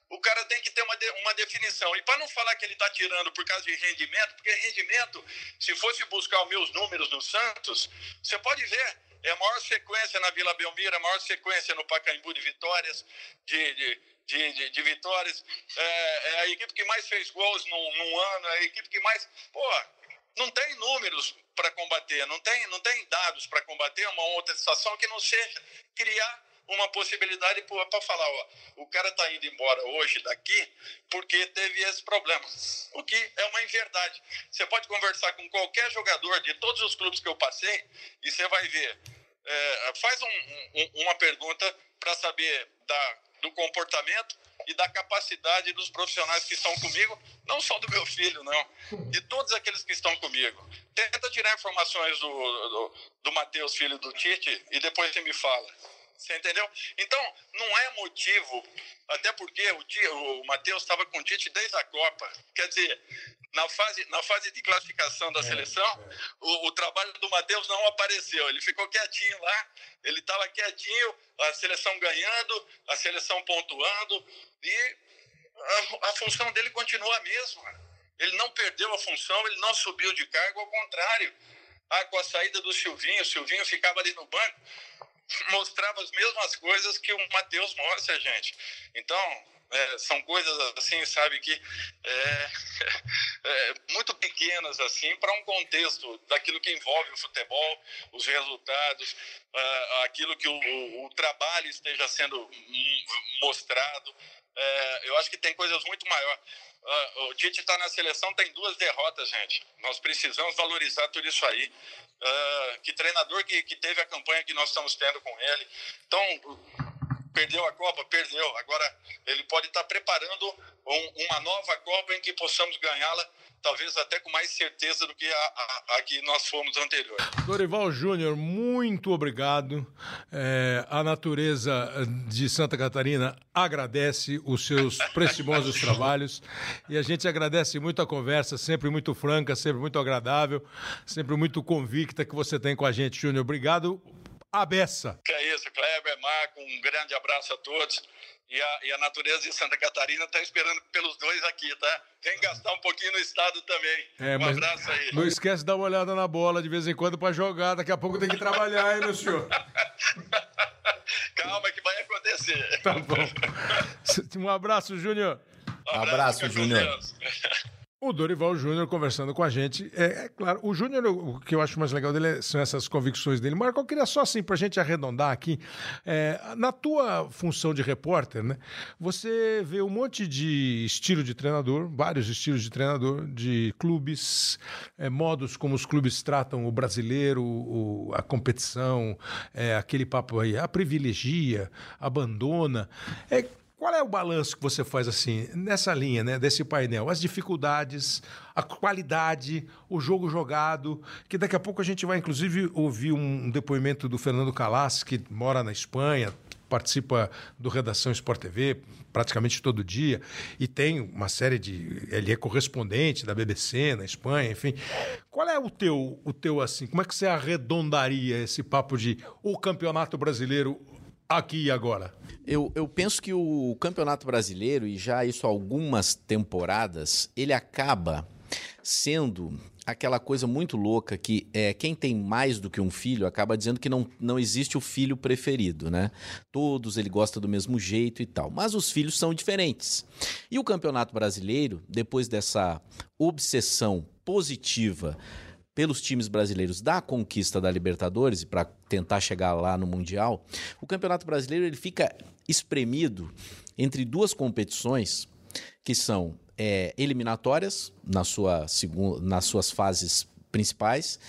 o cara tem que ter uma, de, uma definição. E para não falar que ele está tirando por causa de rendimento, porque rendimento, se fosse buscar os meus números do Santos, você pode ver, é a maior sequência na Vila Belmiro, a maior sequência no Pacaembu de vitórias, de, de, de, de, de vitórias. É, é, a equipe que mais fez gols num, num ano, é a equipe que mais. Pô, não tem números para combater, não tem, não tem dados para combater uma outra situação que não seja criar uma possibilidade para falar, ó, o cara está indo embora hoje daqui porque teve esse problema. O que é uma inverdade. Você pode conversar com qualquer jogador de todos os clubes que eu passei e você vai ver. É, faz um, um, uma pergunta para saber da, do comportamento e da capacidade dos profissionais que estão comigo, não só do meu filho, não, de todos aqueles que estão comigo. Tenta tirar informações do, do, do Matheus, filho do Tite, e depois você me fala. Você entendeu? Então, não é motivo, até porque o, dia, o Matheus estava com o Tite desde a Copa. Quer dizer, na fase, na fase de classificação da é, seleção, é. O, o, trabalho do Matheus não apareceu. Ele ficou quietinho lá, ele estava quietinho, a seleção ganhando, a seleção pontuando, e a, a função dele continua a mesma. Ele não perdeu a função, ele não subiu de cargo, ao contrário. Ah, com a saída do Silvinho, o Silvinho ficava ali no banco mostrava as mesmas coisas que o Mateus mostra, gente. Então, é, são coisas assim, sabe, que é, [laughs] é, muito pequenas assim para um contexto daquilo que envolve o futebol, os resultados, aquilo que o, o, o, trabalho esteja sendo mostrado. É, eu acho que tem coisas muito maiores. Uh, o Tite está na seleção, tem duas derrotas, gente. Nós precisamos valorizar tudo isso aí. Uh, que treinador que, que teve a campanha que nós estamos tendo com ele. Então, perdeu a Copa? Perdeu. Agora, ele pode estar preparando um, uma nova Copa em que possamos ganhá-la talvez até com mais certeza do que a, a, a que nós fomos anterior. Dorival Júnior, muito obrigado. É, a natureza de Santa Catarina agradece os seus [laughs] preciosos trabalhos e a gente agradece muito a conversa, sempre muito franca, sempre muito agradável, sempre muito convicta que você tem com a gente, Júnior. Obrigado. A beça. Que é isso, Kleber, Marco, um grande abraço a todos. E a, e a natureza de Santa Catarina está esperando pelos dois aqui, tá? Vem gastar um pouquinho no estado também. É, um abraço aí. Não esquece de dar uma olhada na bola de vez em quando para jogar. Daqui a pouco tem que trabalhar, hein, meu senhor? [laughs] Calma que vai acontecer. Tá bom. [laughs] Um abraço, Júnior. Um abraço, abraço Júnior. [laughs] O Dorival Júnior conversando com a gente. É, é, claro, o Júnior, o que eu acho mais legal dele é, são essas convicções dele. Marco, eu queria só assim, para a gente arredondar aqui, é, na tua função de repórter, né? Você vê um monte de estilo de treinador, vários estilos de treinador, de clubes, é, modos como os clubes tratam o brasileiro, o, a competição, é, aquele papo aí, a privilegia, abandona. É, qual é o balanço que você faz assim, nessa linha, né, desse painel? As dificuldades, a qualidade, o jogo jogado, que daqui a pouco a gente vai inclusive ouvir um depoimento do Fernando Calas, que mora na Espanha, participa do Redação Sport TV praticamente todo dia e tem uma série de ele é correspondente da BBC na Espanha, enfim. Qual é o teu o teu assim? Como é que você arredondaria esse papo de o Campeonato Brasileiro aqui e agora? Eu, eu penso que o Campeonato Brasileiro, e já isso há algumas temporadas, ele acaba sendo aquela coisa muito louca que é, quem tem mais do que um filho acaba dizendo que não, não existe o filho preferido, né? Todos ele gosta do mesmo jeito e tal. Mas os filhos são diferentes. E o Campeonato Brasileiro, depois dessa obsessão positiva pelos times brasileiros da conquista da Libertadores e para tentar chegar lá no Mundial, o Campeonato Brasileiro ele fica espremido entre duas competições que são é, eliminatórias na sua segunda, nas suas fases principais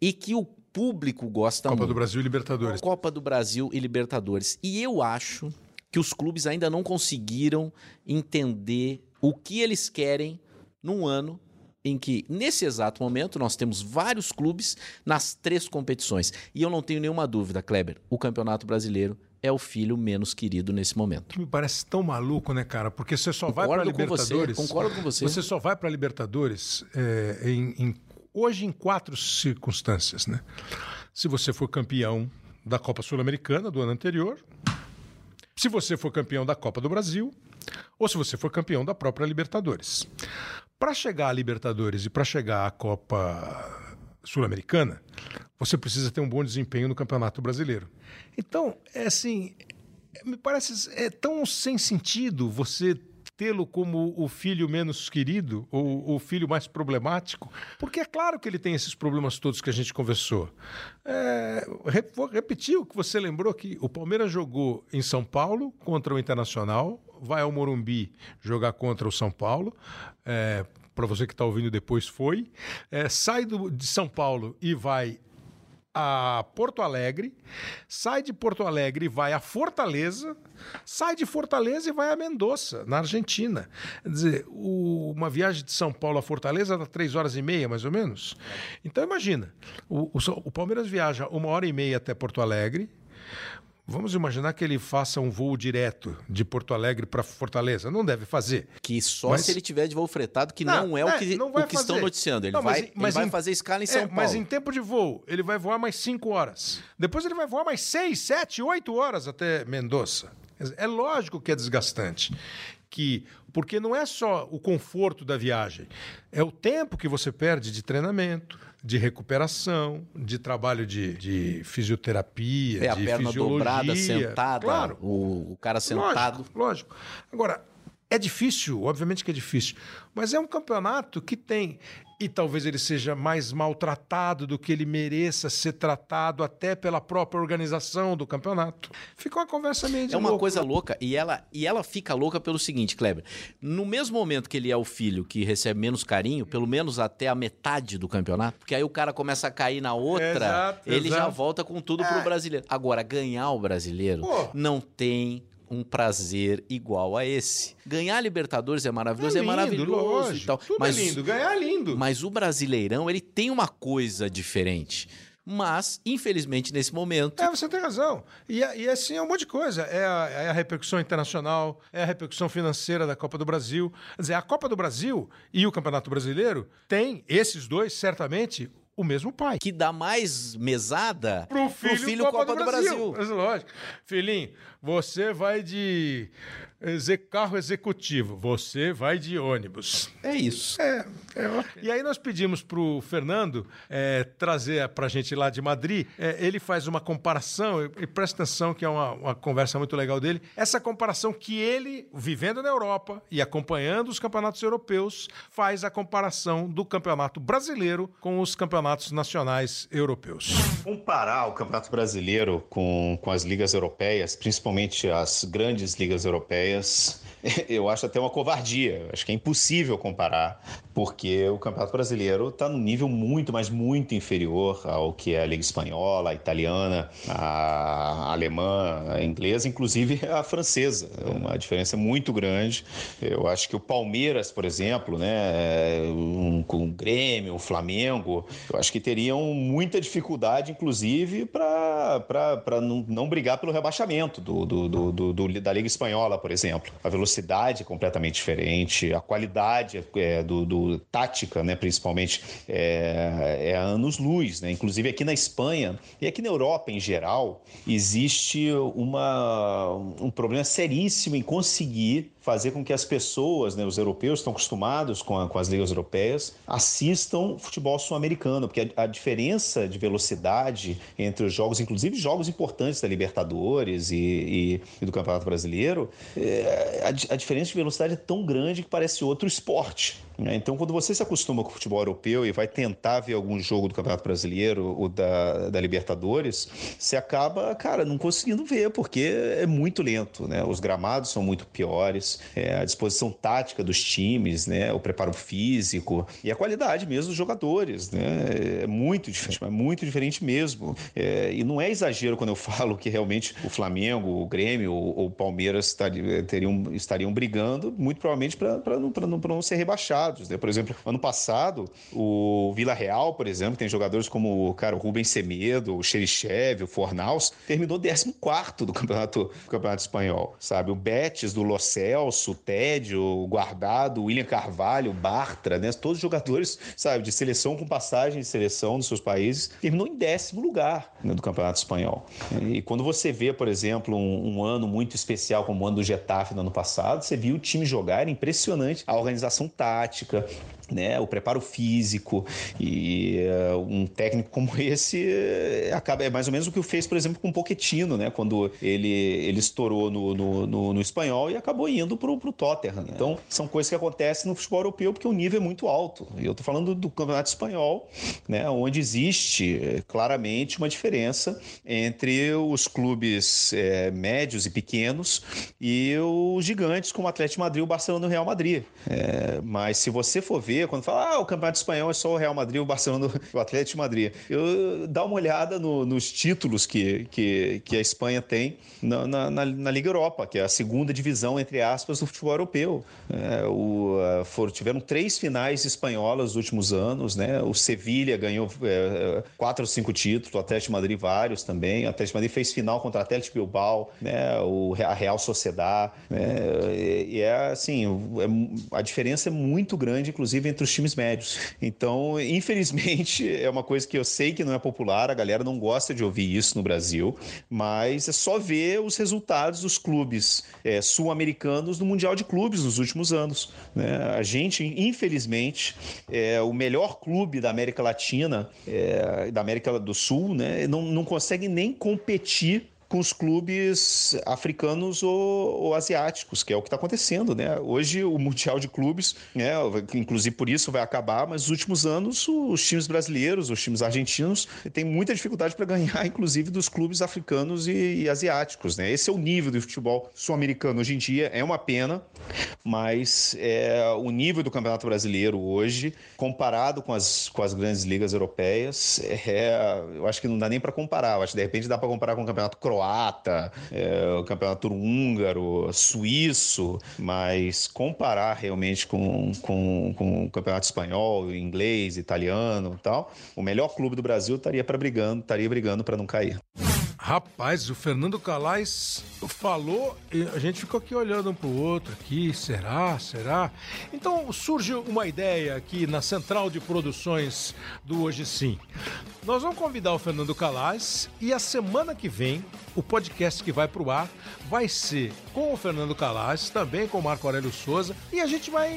e que o público gosta Copa muito. do Brasil e Libertadores. Copa do Brasil e Libertadores. E eu acho que os clubes ainda não conseguiram entender o que eles querem num ano em que, nesse exato momento, nós temos vários clubes nas três competições. E eu não tenho nenhuma dúvida, Kleber, o Campeonato Brasileiro é o filho menos querido nesse momento. Me parece tão maluco, né, cara? Porque você só vai para Concordo com você, Libertadores. concordo com você. Você só vai para Libertadores é, em- em- hoje em quatro circunstâncias, né? Se você for campeão da Copa Sul-Americana do ano anterior, se você for campeão da Copa do Brasil, ou se você for campeão da própria Libertadores. Para chegar à Libertadores e para chegar à Copa Sul-Americana, você precisa ter um bom desempenho no Campeonato Brasileiro. Então, é assim, me parece é tão sem sentido você tê-lo como o filho menos querido ou o filho mais problemático, porque é claro que ele tem esses problemas todos que a gente conversou. É, vou repetir o que você lembrou que o Palmeiras jogou em São Paulo contra o Internacional, vai ao Morumbi jogar contra o São Paulo. É, para você que está ouvindo depois foi, É, sai do- de São Paulo e vai a Porto Alegre, sai de Porto Alegre e vai a Fortaleza, sai de Fortaleza e vai a Mendoza, na Argentina. Quer dizer, o- uma viagem de São Paulo a Fortaleza dá três horas e meia, mais ou menos. Então imagina, o, o o Palmeiras viaja uma hora e meia até Porto Alegre. Vamos imaginar que ele faça um voo direto de Porto Alegre para Fortaleza. Não deve fazer. Que só Mas- se ele tiver de voo fretado, que não, é, o que, não o que estão noticiando. Ele Não, mas vai, em- ele mas vai em- fazer escala em é, São Paulo. Mas em tempo de voo, ele vai voar mais 5 horas. Depois ele vai voar mais 6, 7, 8 horas até Mendoza. É lógico que é desgastante. Que, porque não é só o conforto da viagem, é o tempo que você perde de treinamento, de recuperação, de trabalho de, de fisioterapia, É a de perna dobrada, sentada, Claro. o, o cara sentado. Lógico, lógico. Agora, é difícil, obviamente que é difícil, mas é um campeonato que tem, e talvez ele seja mais maltratado do que ele mereça ser tratado até pela própria organização do campeonato. Fica uma conversa meio de É uma louco. coisa louca e ela, e ela fica louca pelo seguinte, Kleber. No mesmo momento que ele é o filho que recebe menos carinho, pelo menos até a metade do campeonato, porque aí o cara começa a cair na outra, Exato, ele já exato. volta com tudo pro É. brasileiro. Agora, ganhar o brasileiro Pô. não tem um prazer igual a esse. Ganhar Libertadores é maravilhoso, é, lindo, maravilhoso lógico. e tal. Tudo mas, é lindo, ganhar é lindo. mas o Brasileirão, ele tem uma coisa diferente. Mas, infelizmente, nesse momento, É, você tem razão. E, é- e assim é um monte de coisa. É a, é a repercussão internacional, é a repercussão financeira da Copa do Brasil. Quer dizer, a Copa do Brasil e o Campeonato Brasileiro têm, esses dois, certamente, o mesmo pai. que dá mais mesada Pro filho, Copa, do Brasil. Mas, lógico. Filhinho, você vai de carro executivo, você vai de ônibus. É isso. É, é. E aí nós pedimos pro Fernando é, trazer pra gente lá de Madrid. É, ele faz uma comparação, e, e presta atenção que é uma, uma conversa muito legal dele. Essa comparação que ele, vivendo na Europa e acompanhando os campeonatos europeus, faz a comparação do campeonato brasileiro com os campeonatos nacionais europeus. Comparar o Campeonato Brasileiro com, com as ligas europeias, principalmente as grandes ligas europeias, [laughs] eu acho até uma covardia. Acho que é impossível comparar, porque o Campeonato Brasileiro está num nível muito, mas muito inferior ao que é a Liga Espanhola, a italiana, a alemã, a inglesa, inclusive a francesa. É uma diferença muito grande. Eu acho que o Palmeiras, por exemplo, né, um, com o Grêmio, o Flamengo, eu acho que teriam muita dificuldade, inclusive, para não, não brigar pelo rebaixamento do, do, do- do- da Liga Espanhola, por exemplo. A velocidade velocidade completamente diferente, a qualidade é, do, do, tática, né, principalmente, é, é anos-luz. Né? Inclusive aqui na Espanha e aqui na Europa em geral, existe uma, um problema seríssimo em conseguir fazer com que as pessoas, né, os europeus, estão acostumados com, a, com as ligas europeias, assistam futebol sul-americano, porque a, a, diferença de velocidade entre os jogos, inclusive jogos importantes da Libertadores e, e, e do Campeonato Brasileiro, é, a, a diferença de velocidade é tão grande que parece outro esporte. Né? Então, quando você se acostuma com o futebol europeu e vai tentar ver algum jogo do Campeonato Brasileiro ou da, da Libertadores, você acaba, cara, não conseguindo ver, porque é muito lento, né? Os gramados são muito piores, é, a disposição tática dos times, né? O preparo físico e a qualidade mesmo dos jogadores, né? É muito diferente, é muito diferente mesmo. É, e não é exagero quando eu [laughs] falo que realmente o Flamengo, o Grêmio ou o Palmeiras teriam, estariam brigando, muito provavelmente para não, não, não ser rebaixado né? Por exemplo, ano passado, o Vila Real, por exemplo, tem jogadores como cara, o Rubens Semedo, o Xerichev, o Fornaus, terminou 14 do campeonato, do campeonato espanhol, sabe? O Betis do Lo Celso, o Tédio, o Guardado, o William Carvalho, o Bartra, né? Todos os jogadores, sabe, de seleção com passagem de seleção dos seus países, terminou em décimo lugar né, do campeonato espanhol. E quando você vê, por exemplo, um, um ano muito especial como o ano do Getafe no ano passado, você viu o time jogar, era impressionante a organização tática, prática né, o preparo físico e uh, um técnico como [laughs] esse uh, acaba é mais ou menos o que fez, por exemplo, com o Pochettino, né, quando ele, ele estourou no, no, no, no espanhol e acabou indo para o Tottenham. Então, são coisas que acontecem no futebol europeu porque o nível é muito alto. E eu estou falando do campeonato espanhol, né, onde existe eh, claramente uma diferença entre os clubes é, médios e pequenos e os gigantes como o Atlético Madrid, o Barcelona e o Real Madrid. É, mas se você for ver quando fala, ah, o Campeonato Espanhol é só o Real Madrid, o Barcelona, [laughs] o Atlético de Madrid. Eu dá uma olhada no, nos títulos que, que, que, a Espanha tem na, na, na, Liga Europa, que é a segunda divisão, entre aspas, do futebol europeu. É, o, foram, tiveram três finais espanholas nos últimos anos, né? O Sevilha ganhou é, quatro ou cinco títulos, o Atlético de Madrid vários também. O Atlético de Madrid fez final contra o Atlético Bilbao, né? O, a Real Sociedad. Né? E é assim, é, a diferença é muito grande, inclusive, entre os times médios. [laughs] Então, infelizmente, é uma coisa que eu sei que não é popular, a galera não gosta de ouvir isso no Brasil, mas é só ver os resultados dos clubes é, sul-americanos no Mundial de Clubes nos últimos anos. Né? A gente, infelizmente, é o melhor clube da América Latina, é, da América do Sul, né? não, não consegue nem competir com os clubes africanos ou, ou asiáticos, que é o que está acontecendo, né? Hoje o Mundial de Clubes, né, inclusive por isso vai acabar, mas nos últimos anos os times brasileiros, os times argentinos têm muita dificuldade para ganhar, inclusive dos clubes africanos e, e, asiáticos, né? Esse é o nível do futebol sul-americano hoje em dia, é uma pena, mas é, o nível do Campeonato Brasileiro hoje, comparado com as, com as grandes ligas europeias, é, eu acho que não dá nem para comparar, eu acho que de repente dá para comparar com o Campeonato Croático croata, é, o campeonato húngaro, suíço, mas comparar realmente com, com, com o campeonato espanhol, inglês, italiano e tal, o melhor clube do Brasil estaria para brigando, estaria brigando para não cair. Rapaz, o Fernando Calais falou e a gente ficou aqui olhando um para o outro aqui, será, será? Então surge uma ideia aqui na central de produções do Hoje Sim. Nós vamos convidar o Fernando Calais e a semana que vem o podcast que vai para o ar vai ser com o Fernando Calais, também com o Marco Aurélio Souza, e a gente vai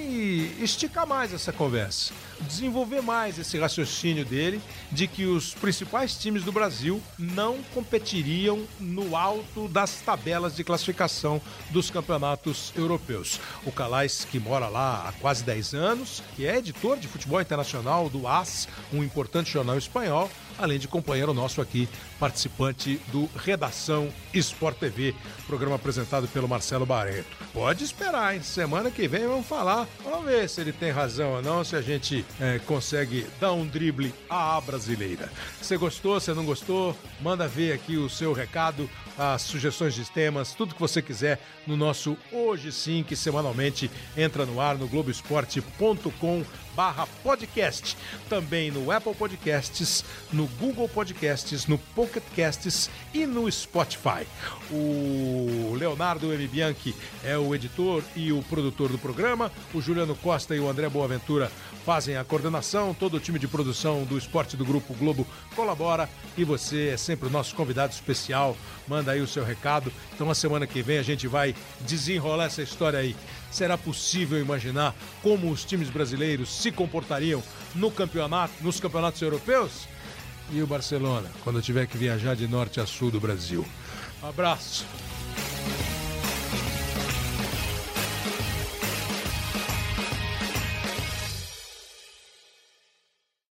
esticar mais essa conversa, desenvolver mais esse raciocínio dele de que os principais times do Brasil não competiriam no alto das tabelas de classificação dos campeonatos europeus. O Calais, que mora lá há quase 10 anos, que é editor de futebol internacional do AS, um importante jornal espanhol, além de companheiro nosso aqui, participante do Redação Sport TV, programa apresentado pelo Marcelo Barreto. Pode esperar, hein? Semana que vem vamos falar. Vamos ver se ele tem razão ou não, se a gente é, consegue dar um drible à brasileira. Você gostou, você não gostou? Manda ver aqui o seu recado, as sugestões de temas, tudo que você quiser no nosso Hoje Sim, que semanalmente entra no ar no Globoesporte.com barra podcast. Também no Apple Podcasts, no Google Podcasts, no Pocket Casts e no Spotify. O Leonardo M. Bianchi é o editor e o produtor do programa. O Juliano Costa e o André Boaventura fazem a coordenação. Todo o time de produção do Esporte do Grupo Globo colabora e você é sempre o nosso convidado especial. Manda aí o seu recado. Então, na semana que vem, a gente vai desenrolar essa história aí. Será possível imaginar como os times brasileiros se comportariam no campeonato, nos campeonatos europeus? e o Barcelona, quando eu tiver que viajar de norte a sul do Brasil. Um abraço!